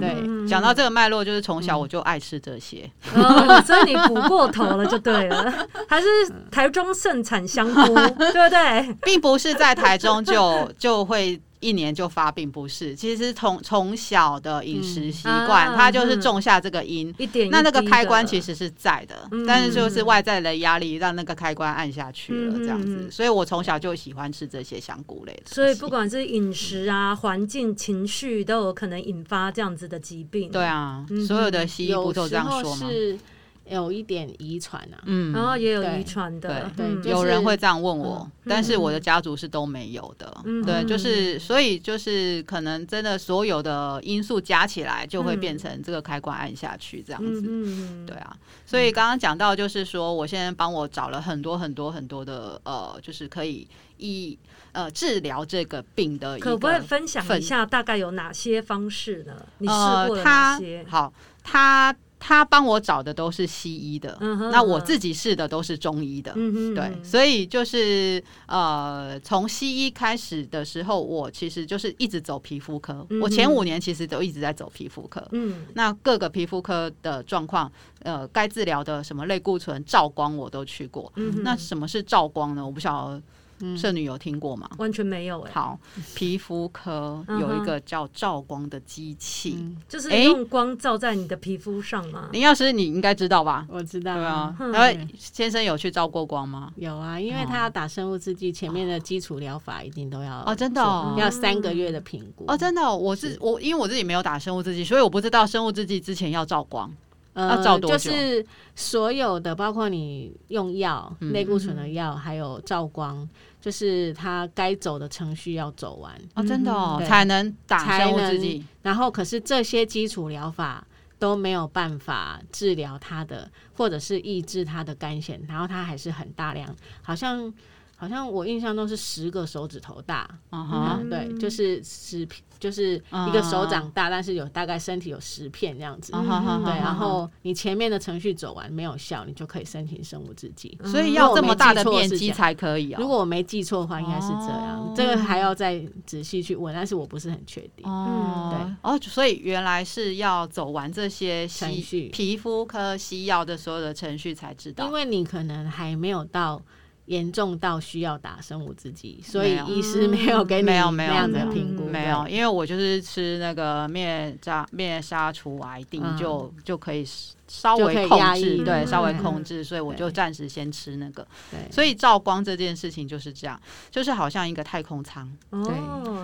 对，讲到这个脉络，就是从小我就爱吃这些，嗯 oh, 所以你补过头了就对了。还是台中盛产香菇，对不对？并不是在台中就就会。一年就发病不是，其实从从小的饮食习惯，它就是种下这个因。一点，那那个开关其实是在的，但是就是外在的压力让那个开关按下去了，这样子。所以我从小就喜欢吃这些香菇类的。所以不管是饮食啊、环境、情绪，都有可能引发这样子的疾病。对啊，所有的西医不都这样说吗？有一点遗传啊，嗯，然后也有遗传的，对，有人会这样问我，但是我的家族是都没有的，对，就是所以就是可能真的所有的因素加起来，就会变成这个开关按下去这样子，嗯对啊，所以刚刚讲到就是说，我现在帮我找了很多很多很多的呃，就是可以医呃治疗这个病的可不可以分享一下大概有哪些方式呢？你试过了哪些？好，他。他帮我找的都是西医的，嗯、那我自己试的都是中医的，嗯、对，所以就是呃，从西医开始的时候，我其实就是一直走皮肤科。嗯、我前五年其实都一直在走皮肤科，嗯，那各个皮肤科的状况，呃，该治疗的什么类固醇、照光我都去过。嗯、那什么是照光呢？我不晓得。圣女有听过吗？完全没有哎。好，皮肤科有一个叫照光的机器，就是用光照在你的皮肤上吗？林药师，你应该知道吧？我知道。对啊。然后先生有去照过光吗？有啊，因为他要打生物制剂，前面的基础疗法一定都要哦，真的要三个月的评估哦，真的。我是我，因为我自己没有打生物制剂，所以我不知道生物制剂之前要照光。呃照多久？就是所有的，包括你用药、类固醇的药，还有照光。就是他该走的程序要走完哦，真的哦，才能打生物制剂。然后，可是这些基础疗法都没有办法治疗他的，或者是抑制他的肝腺，然后他还是很大量，好像。好像我印象中是十个手指头大，嗯，对，就是十，就是一个手掌大，但是有大概身体有十片这样子，对。然后你前面的程序走完没有效，你就可以申请生物制剂。所以要这么大的面积才可以啊？如果我没记错的话，应该是这样。这个还要再仔细去问，但是我不是很确定。哦，对，哦，所以原来是要走完这些程序，皮肤科西药的所有的程序才知道，因为你可能还没有到。严重到需要打生物制剂，所以医师没有给你没有没有这样的评估，没有，因为我就是吃那个灭杀灭杀除癌定就就可以。稍微控制，对，稍微控制，所以我就暂时先吃那个。所以照光这件事情就是这样，就是好像一个太空舱，对，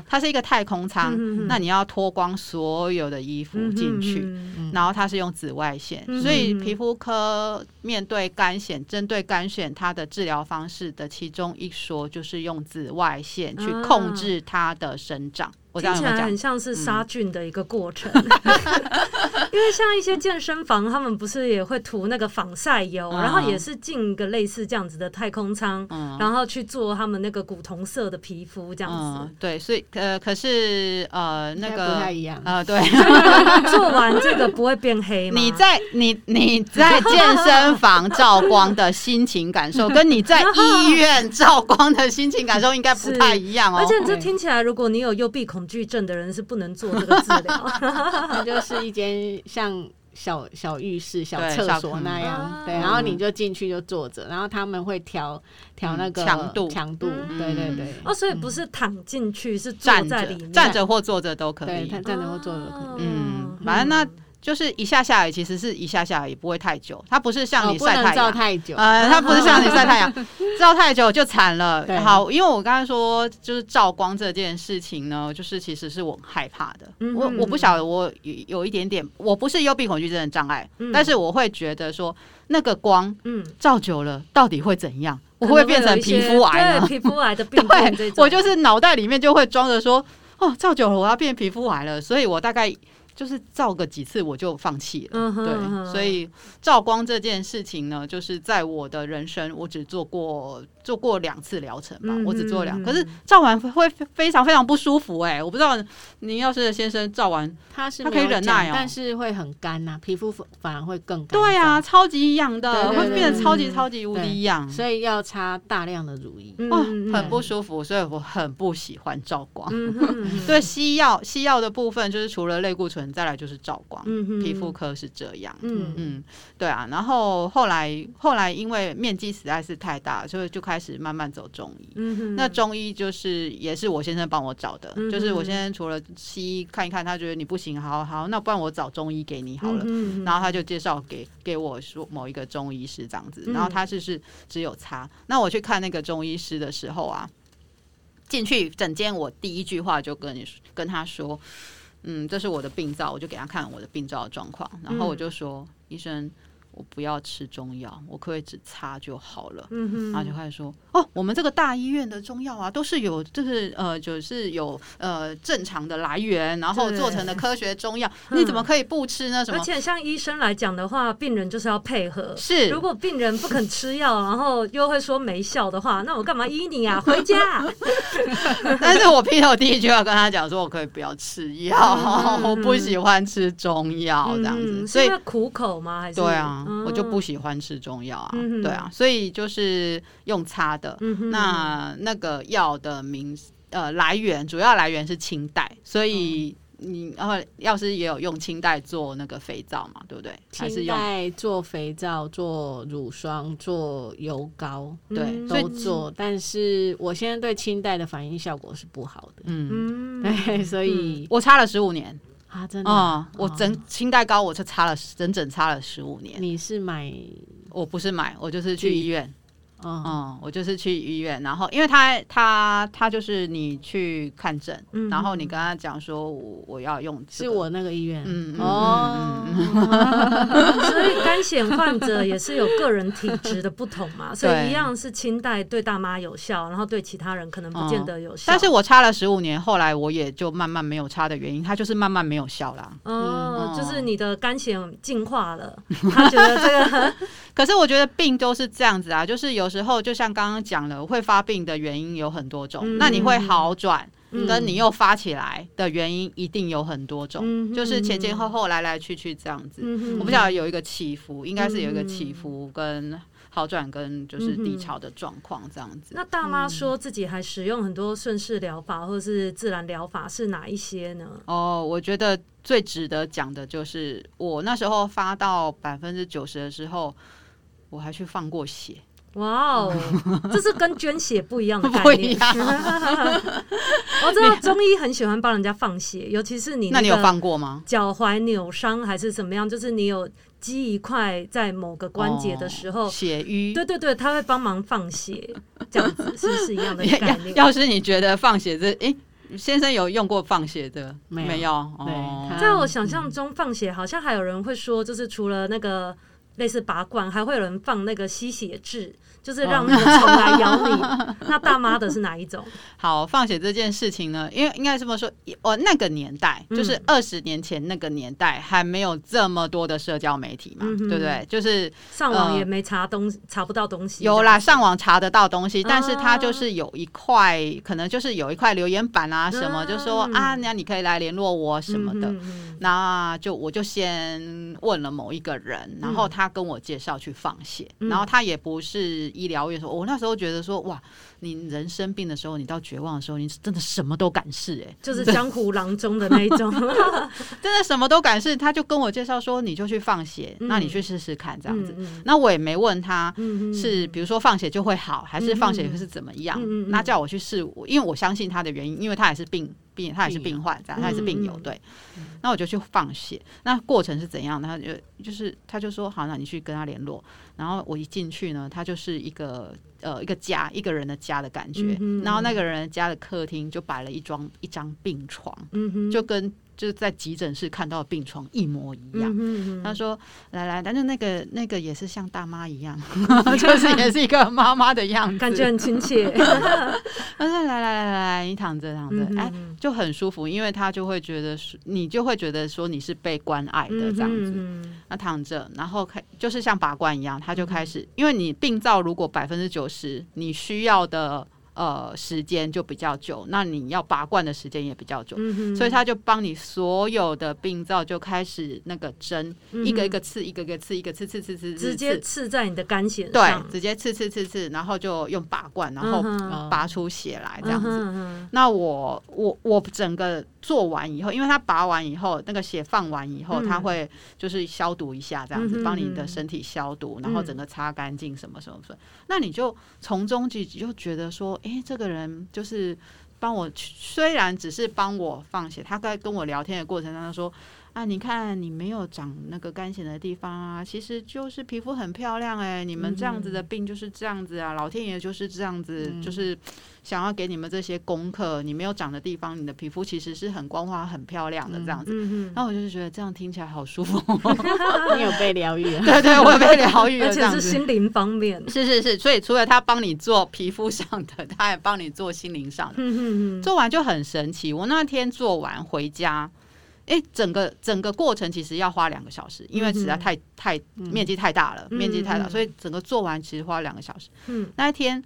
它是一个太空舱，那你要脱光所有的衣服进去，然后它是用紫外线，所以皮肤科面对干癣，针对干癣，它的治疗方式的其中一说就是用紫外线去控制它的生长。听起来很像是杀菌的一个过程，因为像一些健身房，他们不是也会涂那个防晒油，然后也是进一个类似这样子的太空舱，然后去做他们那个古铜色的皮肤这样子。对，所以呃，可是呃，那个不太一样啊。对，做完这个不会变黑吗？你在你你在健身房 照光的心情感受，跟你在医院照光的心情感受应该不太一样哦。而且这听起来，如果你有幽闭恐惧症的人是不能做这个治疗，那就是一间像小小浴室、小厕所那样，对，然后你就进去就坐着，然后他们会调调那个强度，强度，对对对。哦，所以不是躺进去，是坐在里面，站着或坐着都可以，站着或坐着都可以。嗯，反正那。就是一下下雨，其实是一下下雨，也，不会太久。它不是像你晒太阳，照太久。呃，它不是像你晒太阳，照太久就惨了。好，因为我刚才说，就是照光这件事情呢，就是其实是我害怕的。我我不晓得，我有有一点点，我不是幽闭恐惧症的障碍，但是我会觉得说，那个光，嗯，照久了到底会怎样？我会变成皮肤癌呢？皮肤癌的病对，我就是脑袋里面就会装着说，哦，照久了我要变皮肤癌了，所以我大概。就是照个几次我就放弃了，嗯、哼对，所以照光这件事情呢，就是在我的人生，我只做过。做过两次疗程吧，我只做两，可是照完会非常非常不舒服哎，我不知道您要是先生照完他是他可以忍耐哦，但是会很干呐，皮肤反而会更干。对啊，超级痒的，会变得超级超级无敌痒，所以要擦大量的乳液，哇，很不舒服，所以我很不喜欢照光。对西药西药的部分，就是除了类固醇，再来就是照光，皮肤科是这样，嗯嗯，对啊，然后后来后来因为面积实在是太大，所以就开。始慢慢走中医，那中医就是也是我先生帮我找的，嗯、就是我先生除了西医看一看，他觉得你不行，好好，那不然我找中医给你好了，然后他就介绍给给我说某一个中医师这样子，然后他就是只有擦，那我去看那个中医师的时候啊，进去整间，我第一句话就跟你跟他说，嗯，这是我的病灶，我就给他看我的病灶的状况，然后我就说，嗯、医生。我不要吃中药，我可以只擦就好了。嗯哼，然后就开始说，哦，我们这个大医院的中药啊，都是有，就是呃，就是有呃正常的来源，然后做成的科学中药，你怎么可以不吃呢？什么？而且像医生来讲的话，病人就是要配合。是，如果病人不肯吃药，然后又会说没效的话，那我干嘛医你啊？回家。但是我劈头第一句话跟他讲说，我可以不要吃药，嗯、我不喜欢吃中药这样子，嗯、所以苦口吗？还是对啊。我就不喜欢吃中药啊，嗯、对啊，所以就是用擦的。嗯、那那个药的名呃来源主要来源是清代，所以你然后药师也有用清代做那个肥皂嘛，对不对？清代做肥皂、做乳霜、做油膏，对，嗯、都做。但是我现在对清代的反应效果是不好的，嗯，对，所以、嗯、我擦了十五年。啊，真的啊、嗯！我整清代膏，我就擦了整整擦了十五年。你是买？我不是买，我就是去医院。嗯，嗯，我就是去医院，然后因为他他他就是你去看诊，嗯、然后你跟他讲说我我要用、这个，是我那个医院，嗯哦，所以干癬患者也是有个人体质的不同嘛，所以一样是清代对大妈有效，然后对其他人可能不见得有效。嗯、但是我擦了十五年，后来我也就慢慢没有擦的原因，它就是慢慢没有效啦。哦，嗯、就是你的干癬进化了，他觉得这个，可是我觉得病都是这样子啊，就是有。时候就像刚刚讲了，会发病的原因有很多种。嗯、那你会好转，嗯、跟你又发起来的原因一定有很多种，嗯、就是前前后后来来去去这样子。嗯、我不晓得有一个起伏，应该是有一个起伏跟好转跟就是低潮的状况这样子。那大妈说自己还使用很多顺势疗法或者是自然疗法，是哪一些呢？哦，我觉得最值得讲的就是我那时候发到百分之九十的时候，我还去放过血。哇哦，这是跟捐血不一样的概念。我知道中医很喜欢帮人家放血，尤其是你。那你有放过吗？脚踝扭伤还是怎么样？就是你有积一块在某个关节的时候，血瘀。对对对，他会帮忙放血，这样子是不是一样的概念？要是你觉得放血这，哎，先生有用过放血的没有？哦，在我想象中，放血好像还有人会说，就是除了那个。类似拔罐，还会有人放那个吸血痣，就是让那个虫来咬你。那大妈的是哪一种？好，放血这件事情呢，因为应该这么说，我那个年代就是二十年前那个年代，还没有这么多的社交媒体嘛，对不对？就是上网也没查东西，查不到东西。有啦，上网查得到东西，但是它就是有一块，可能就是有一块留言板啊什么，就说啊，那你可以来联络我什么的。那就我就先问了某一个人，然后他。他跟我介绍去放血，然后他也不是医疗院说，我那时候觉得说，哇，你人生病的时候，你到绝望的时候，你真的什么都敢试，哎，就是江湖郎中的那一种，真的什么都敢试。他就跟我介绍说，你就去放血，那你去试试看这样子。那我也没问他是，比如说放血就会好，还是放血会是怎么样？那叫我去试，因为我相信他的原因，因为他也是病。病他也是病患，这样他也是病友，对。那我就去放血，那过程是怎样？他就就是他就说好，那你去跟他联络。然后我一进去呢，他就是一个呃一个家一个人的家的感觉。然后那个人家的客厅就摆了一张一张病床，就跟。就是在急诊室看到病床一模一样。嗯嗯嗯、他说：“来来，但是那个那个也是像大妈一样，就是也是一个妈妈的样子，感觉很亲切。”他说：“来来来来，你躺着躺着，哎，就很舒服，因为他就会觉得你就会觉得说你是被关爱的这样子。那躺着，然后开就是像拔罐一样，他就开始，因为你病灶如果百分之九十你需要的。”呃，时间就比较久，那你要拔罐的时间也比较久，嗯、所以他就帮你所有的病灶就开始那个针，嗯、一个一个刺，一个一个刺，一个刺刺刺刺，直接刺。在你的肝血上，对，直接刺刺刺刺，然后就用拔罐，然后拔出血来这样子。嗯、那我我我整个做完以后，因为他拔完以后，那个血放完以后，他、嗯、会就是消毒一下，这样子帮你的身体消毒，然后整个擦干净什么什么什么，那你就从中就就觉得说。哎，这个人就是帮我，虽然只是帮我放血，他在跟我聊天的过程当中说：“啊，你看你没有长那个干癣的地方啊，其实就是皮肤很漂亮哎、欸。你们这样子的病就是这样子啊，嗯、老天爷就是这样子，嗯、就是想要给你们这些功课。你没有长的地方，你的皮肤其实是很光滑、很漂亮的这样子。嗯、然后我就是觉得这样听起来好舒服，你有被疗愈？对对，我有被疗愈，而且是心灵方面。是是是，所以除了他帮你做皮肤上的，他还帮你做心灵上的。嗯、做完就很神奇。我那天做完回家。哎，整个整个过程其实要花两个小时，因为实在太太面积太大了，面积太大，所以整个做完其实花两个小时。嗯，那一天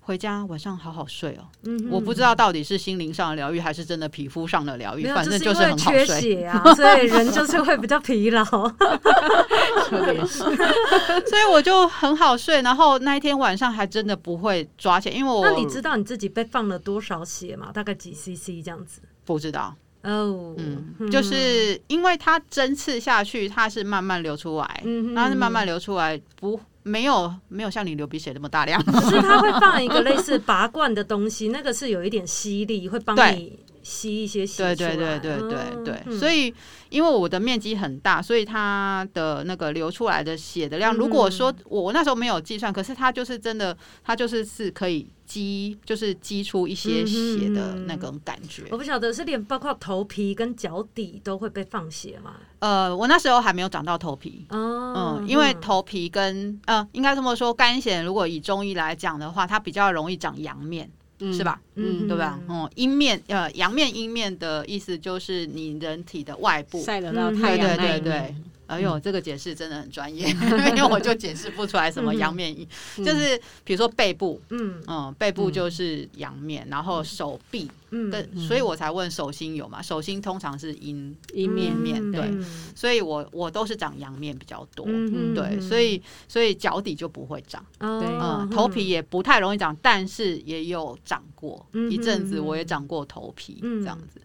回家晚上好好睡哦。嗯，我不知道到底是心灵上的疗愈还是真的皮肤上的疗愈，反正就是很好睡。缺血啊，所以人就是会比较疲劳。特别是，所以我就很好睡，然后那一天晚上还真的不会抓癬，因为我那你知道你自己被放了多少血吗？大概几 CC 这样子？不知道。哦，嗯，就是因为它针刺下去，它是慢慢流出来，嗯，它是慢慢流出来，不没有没有像你流鼻血那么大量，只是它会放一个类似拔罐的东西，那个是有一点吸力，会帮你吸一些血。对对对对对对，对，所以因为我的面积很大，所以它的那个流出来的血的量，如果说我我那时候没有计算，可是它就是真的，它就是是可以。积就是积出一些血的那种感觉，我不晓得是连包括头皮跟脚底都会被放血吗？呃，我那时候还没有长到头皮，哦、嗯，因为头皮跟呃，应该这么说，干癬如果以中医来讲的话，它比较容易长阳面，嗯、是吧？嗯，对吧？哦，阴面呃，阳面阴面的意思就是你人体的外部晒得到太阳，对对对。哎呦，这个解释真的很专业，因为我就解释不出来什么阳面阴，就是比如说背部，嗯。嗯，背部就是阳面，然后手臂，嗯，所以我才问手心有嘛？手心通常是阴阴面面，对，所以我我都是长阳面比较多，对，所以所以脚底就不会长，嗯，头皮也不太容易长，但是也有长过一阵子，我也长过头皮这样子，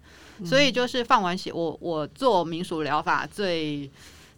所以就是放完血，我我做民俗疗法最。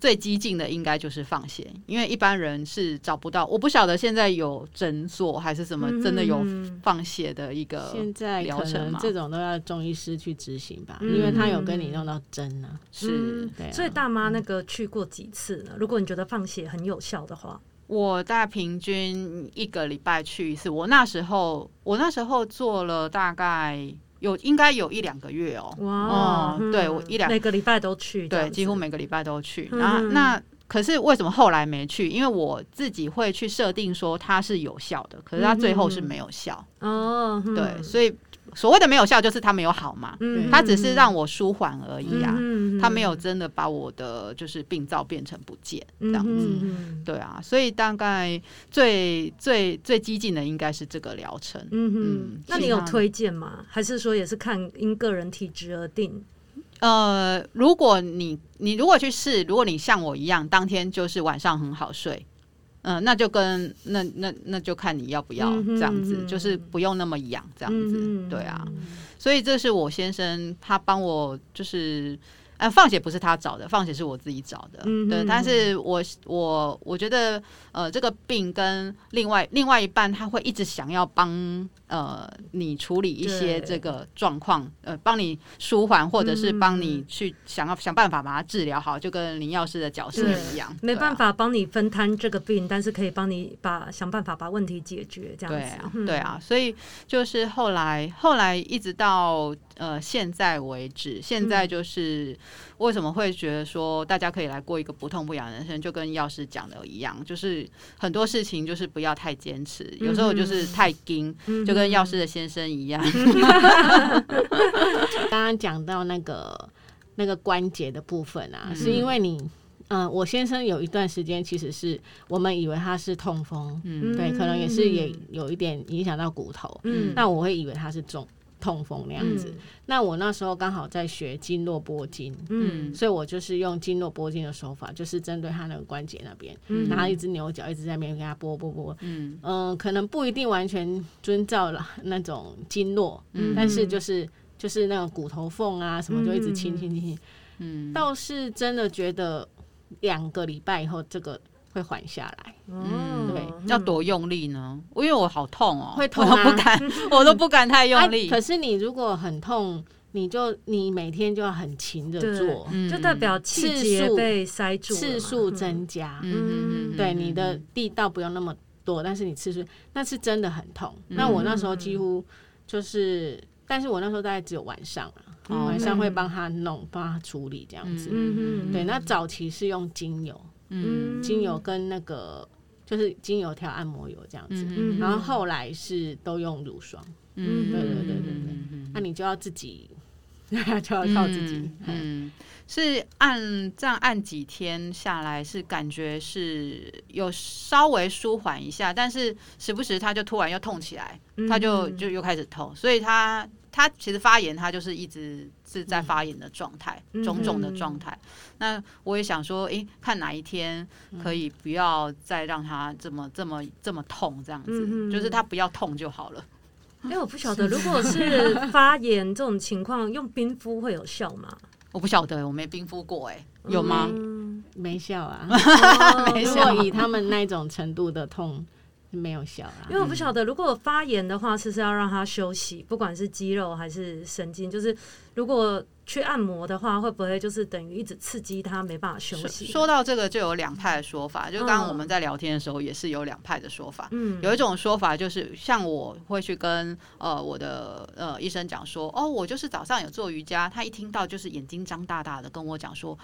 最激进的应该就是放血，因为一般人是找不到。我不晓得现在有诊所还是什么，真的有放血的一个现在疗程吗？这种都要中医师去执行吧，因为他有跟你弄到针呢。是，对。所以大妈那个去过几次呢？如果你觉得放血很有效的话，我大概平均一个礼拜去一次。我那时候，我那时候做了大概。有应该有一两个月哦，哇，对我一两每个礼拜都去，对，几乎每个礼拜都去。然后那可是为什么后来没去？因为我自己会去设定说它是有效的，可是它最后是没有效哦，对，所以。所谓的没有效，就是它没有好嘛，它只是让我舒缓而已啊，它没有真的把我的就是病灶变成不见这样子，对啊，所以大概最最最激进的应该是这个疗程。嗯，那你有推荐吗？还是说也是看因个人体质而定？呃，如果你你如果去试，如果你像我一样，当天就是晚上很好睡。嗯，那就跟那那那就看你要不要这样子，就是不用那么养这样子，对啊。所以这是我先生他帮我就是。呃，放血不是他找的，放血是我自己找的。嗯、哼对，但是我我我觉得，呃，这个病跟另外另外一半他会一直想要帮呃你处理一些这个状况，呃，帮你舒缓，或者是帮你去想要想办法把它治疗好，就跟林药师的角色一样。没办法帮你分摊这个病，但是可以帮你把想办法把问题解决，这样子。对啊，对啊，所以就是后来后来一直到。呃，现在为止，现在就是为什么会觉得说大家可以来过一个不痛不痒的人生，就跟药师讲的一样，就是很多事情就是不要太坚持，有时候就是太紧，就跟药师的先生一样。刚刚讲到那个那个关节的部分啊，是因为你，嗯，我先生有一段时间其实是我们以为他是痛风，嗯，对，可能也是也有一点影响到骨头，嗯，那我会以为他是中。痛风那样子，嗯、那我那时候刚好在学经络拨筋，嗯，所以我就是用经络拨筋的手法，就是针对他那个关节那边，嗯，然后一只牛角，一直在那边给他拨拨拨，嗯。嗯、呃，可能不一定完全遵照了那种经络，嗯，但是就是就是那种骨头缝啊什么，就一直清清清，嗯，倒是真的觉得两个礼拜以后这个。会缓下来，嗯，对，要多用力呢？因为我好痛哦，会痛，我都不敢，我都不敢太用力。可是你如果很痛，你就你每天就要很勤的做，就代表气节被塞住，次数增加。嗯，对，你的地道不用那么多，但是你次数那是真的很痛。那我那时候几乎就是，但是我那时候大概只有晚上啊，晚上会帮他弄，帮他处理这样子。嗯，对，那早期是用精油，嗯，精油跟那个就是精油调按摩油这样子，然后后来是都用乳霜。嗯，对对对对对，那你就要自己。就要靠自己。嗯，嗯，是按这样按几天下来，是感觉是有稍微舒缓一下，但是时不时他就突然又痛起来，他就就又开始痛，所以他他其实发炎，他就是一直是在发炎的状态，种种的状态。那我也想说，诶，看哪一天可以不要再让他这么这么这么痛，这样子，就是他不要痛就好了。因为我不晓得，如果是发炎这种情况，用冰敷会有效吗？我不晓得，我没冰敷过，哎，有吗？嗯，没效啊，没效。以他们那种程度的痛。没有效啦，因为我不晓得，如果发炎的话，是不是要让他休息，不管是肌肉还是神经，就是如果去按摩的话，会不会就是等于一直刺激他没办法休息？说到这个，就有两派的说法，就刚刚我们在聊天的时候，也是有两派的说法。嗯，有一种说法就是，像我会去跟呃我的呃医生讲说，哦，我就是早上有做瑜伽，他一听到就是眼睛张大大的跟我讲说，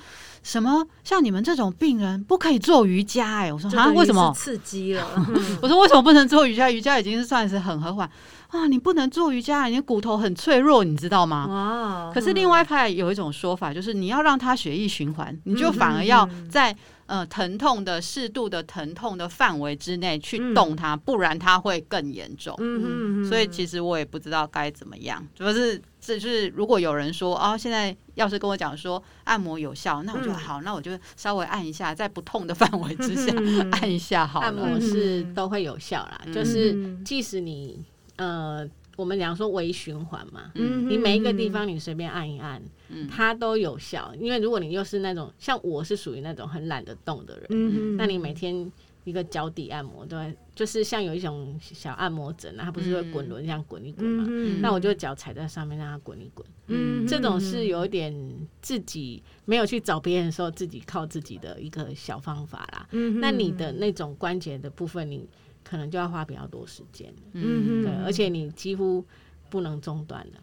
什么像你们这种病人不可以做瑜伽？哎，我说啊，为什么刺激了？我说。为什么不能做瑜伽？瑜伽已经是算是很和缓啊！你不能做瑜伽，你的骨头很脆弱，你知道吗？哇！可是另外一派有一种说法，就是你要让它血液循环，你就反而要在呃疼痛的适度的疼痛的范围之内去动它，不然它会更严重。嗯嗯。所以其实我也不知道该怎么样，主要是。这就是如果有人说啊，现在要是跟我讲说按摩有效，那我就好，那我就稍微按一下，在不痛的范围之下按一下好了。按摩是都会有效啦，就是即使你呃，我们讲说微循环嘛，你每一个地方你随便按一按，它都有效。因为如果你又是那种像我是属于那种很懒得动的人，那你每天。一个脚底按摩，对，就是像有一种小按摩枕啊，它不是会滚轮这样滚一滚嘛？嗯、那我就脚踩在上面，让它滚一滚。嗯，这种是有一点自己没有去找别人的时候，自己靠自己的一个小方法啦。嗯，那你的那种关节的部分，你可能就要花比较多时间。嗯嗯，对，而且你几乎不能中断了。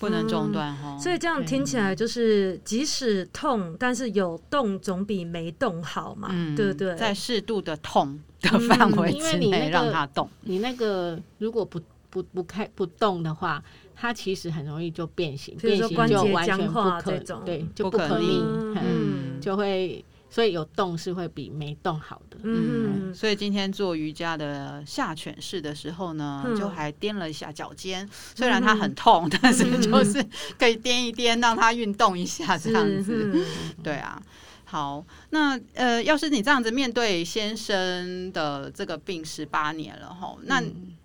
不能中断哈，所以这样听起来就是，即使痛，但是有动总比没动好嘛，对不对？在适度的痛的范围之内让它动。你那个如果不不不开不动的话，它其实很容易就变形，变形就完全不可对，就不可逆，嗯，就会。所以有动是会比没动好的。嗯，所以今天做瑜伽的下犬式的时候呢，就还踮了一下脚尖，虽然它很痛，但是就是可以踮一踮，让它运动一下这样子。对啊，好，那呃，要是你这样子面对先生的这个病十八年了哈，那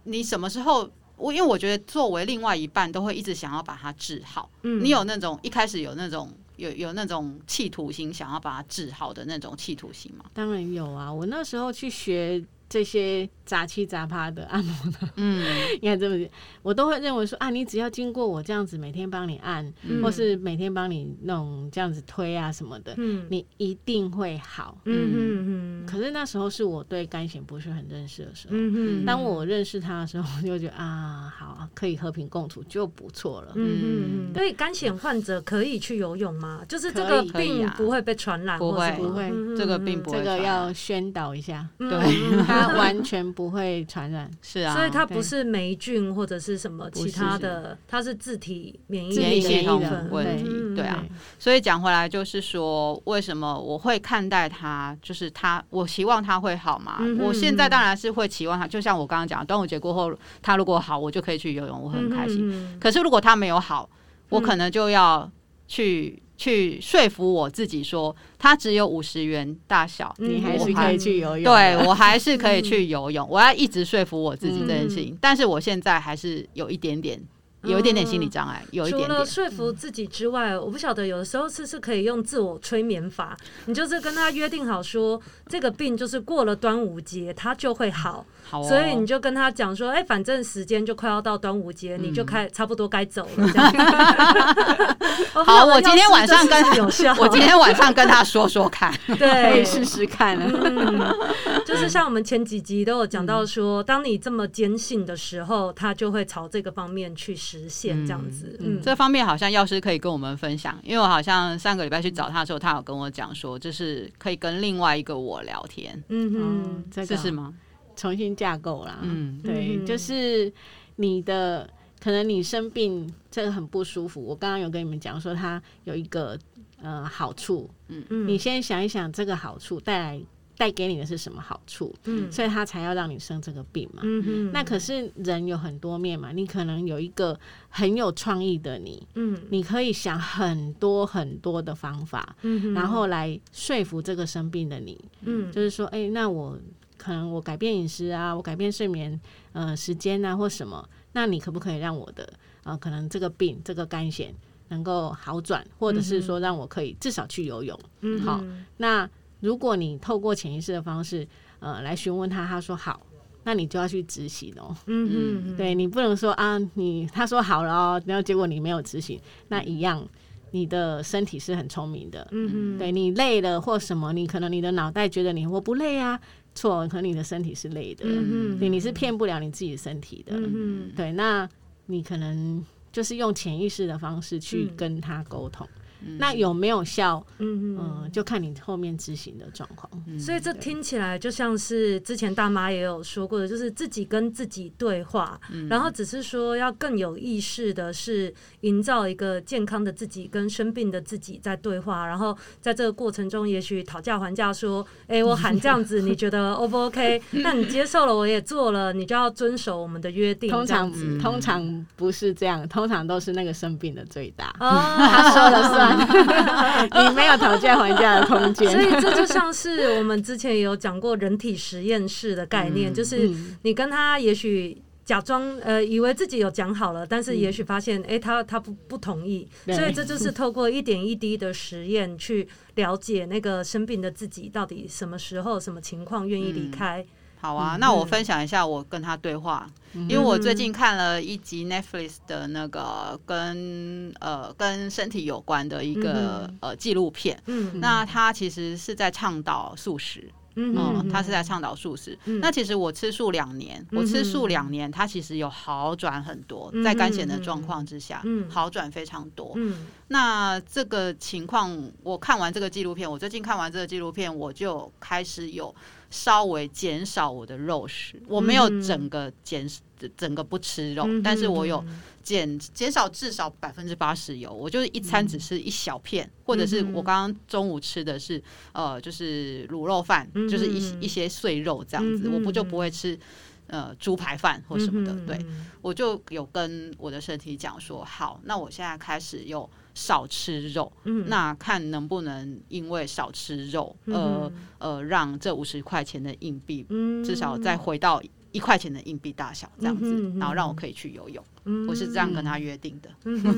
你什么时候？我因为我觉得作为另外一半，都会一直想要把它治好。嗯，你有那种一开始有那种。有有那种企图心，想要把它治好的那种企图心吗？当然有啊！我那时候去学这些杂七杂八的按摩的，嗯，应该这么讲，我都会认为说啊，你只要经过我这样子每天帮你按，嗯、或是每天帮你弄这样子推啊什么的，嗯，你一定会好。嗯嗯嗯。可是那时候是我对干筅不是很认识的时候，嗯嗯。当我认识他的时候，我就觉得啊，好，可以和平共处就不错了。嗯嗯。所以干筅患者可以去游泳吗？就是这个病不会被传染，不会不会，这个病不会。这个要宣导一下，对。它完全不会传染，是啊，所以它不是霉菌或者是什么其他的，它是自体免疫系统的问题，对啊。所以讲回来就是说，为什么我会看待它，就是它，我希望它会好嘛。我现在当然是会期望它，就像我刚刚讲，端午节过后，它如果好，我就可以去游泳，我很开心。可是如果它没有好，我可能就要去。去说服我自己说，它只有五十元大小，你还是可以去游泳。对，我还是可以去游泳，我要一直说服我自己这件事情。但是我现在还是有一点点有一点点心理障碍，有一点点。除了说服自己之外，我不晓得有的时候是是可以用自我催眠法，你就是跟他约定好说，这个病就是过了端午节他就会好。好，所以你就跟他讲说，哎，反正时间就快要到端午节，你就开差不多该走了。好，我今天晚上跟有效，我今天晚上跟他说说看，对，可以试试看。嗯，就是 像我们前几集都有讲到说，当你这么坚信的时候，他就会朝这个方面去实现这样子。嗯，这方面好像药师可以跟我们分享，因为我好像上个礼拜去找他的时候，他有跟我讲说，就是可以跟另外一个我聊天。嗯嗯，这是吗？重新架构啦，嗯，对，就是你的可能你生病这个很不舒服，我刚刚有跟你们讲说它有一个呃好处，嗯。嗯，你先想一想这个好处带来带给你的是什么好处，嗯，所以他才要让你生这个病嘛，嗯嗯，那可是人有很多面嘛，你可能有一个很有创意的你，嗯，你可以想很多很多的方法，嗯，然后来说服这个生病的你，嗯，就是说，哎，那我。可能我改变饮食啊，我改变睡眠呃时间啊，或什么，那你可不可以让我的呃可能这个病这个肝险能够好转，或者是说让我可以至少去游泳？嗯，好。那如果你透过潜意识的方式呃来询问他，他说好，那你就要去执行哦。嗯嗯，对，你不能说啊，你他说好了哦，然后结果你没有执行，那一样。你的身体是很聪明的，嗯嗯，对，你累了或什么，你可能你的脑袋觉得你我不累啊，错，可能你的身体是累的，嗯嗯，对，你是骗不了你自己的身体的，嗯嗯，对，那你可能就是用潜意识的方式去跟他沟通。那有没有效？嗯嗯，就看你后面执行的状况。所以这听起来就像是之前大妈也有说过的，就是自己跟自己对话，然后只是说要更有意识的是营造一个健康的自己跟生病的自己在对话，然后在这个过程中，也许讨价还价说，哎，我喊这样子，你觉得 O 不 OK？那你接受了，我也做了，你就要遵守我们的约定。通常通常不是这样，通常都是那个生病的最大，他说了算。你没有讨价还价的空间，所以这就像是我们之前也有讲过人体实验室的概念，嗯、就是你跟他也许假装呃以为自己有讲好了，但是也许发现哎、嗯。欸、他他不不同意，所以这就是透过一点一滴的实验去了解那个生病的自己到底什么时候什么情况愿意离开。嗯好啊，那我分享一下我跟他对话，嗯、因为我最近看了一集 Netflix 的那个跟呃跟身体有关的一个、嗯、呃纪录片，嗯，那他其实是在倡导素食，嗯，嗯，他是在倡导素食。嗯、那其实我吃素两年，我吃素两年，他其实有好转很多，在干癬的状况之下，嗯，好转非常多。嗯，那这个情况，我看完这个纪录片，我最近看完这个纪录片，我就开始有。稍微减少我的肉食，我没有整个减整个不吃肉，但是我有减减少至少百分之八十油，我就是一餐只吃一小片，或者是我刚刚中午吃的是呃就是卤肉饭，就是一一些碎肉这样子，我不就不会吃呃猪排饭或什么的，对，我就有跟我的身体讲说，好，那我现在开始有。少吃肉，嗯、那看能不能因为少吃肉，呃、嗯、呃，让这五十块钱的硬币，嗯、至少再回到一块钱的硬币大小这样子，嗯嗯、然后让我可以去游泳。我是这样跟他约定的，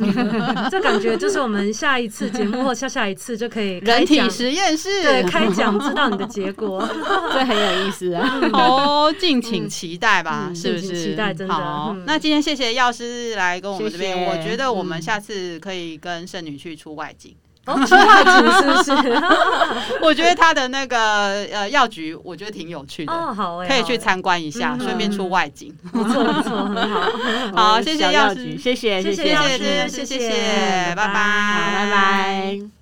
这感觉就是我们下一次节目或下下一次就可以人体实验室对开讲，知道你的结果，这很有意思啊！哦，敬请期待吧，是不是？期待真的。好，那今天谢谢药师来跟我们这边，我觉得我们下次可以跟圣女去出外景。哦，出外景是不是？我觉得他的那个呃药局，我觉得挺有趣的哦，好，可以去参观一下，顺便出外景，不错不错，很好，好，谢谢药局，谢谢谢谢谢谢谢谢，拜拜。拜拜。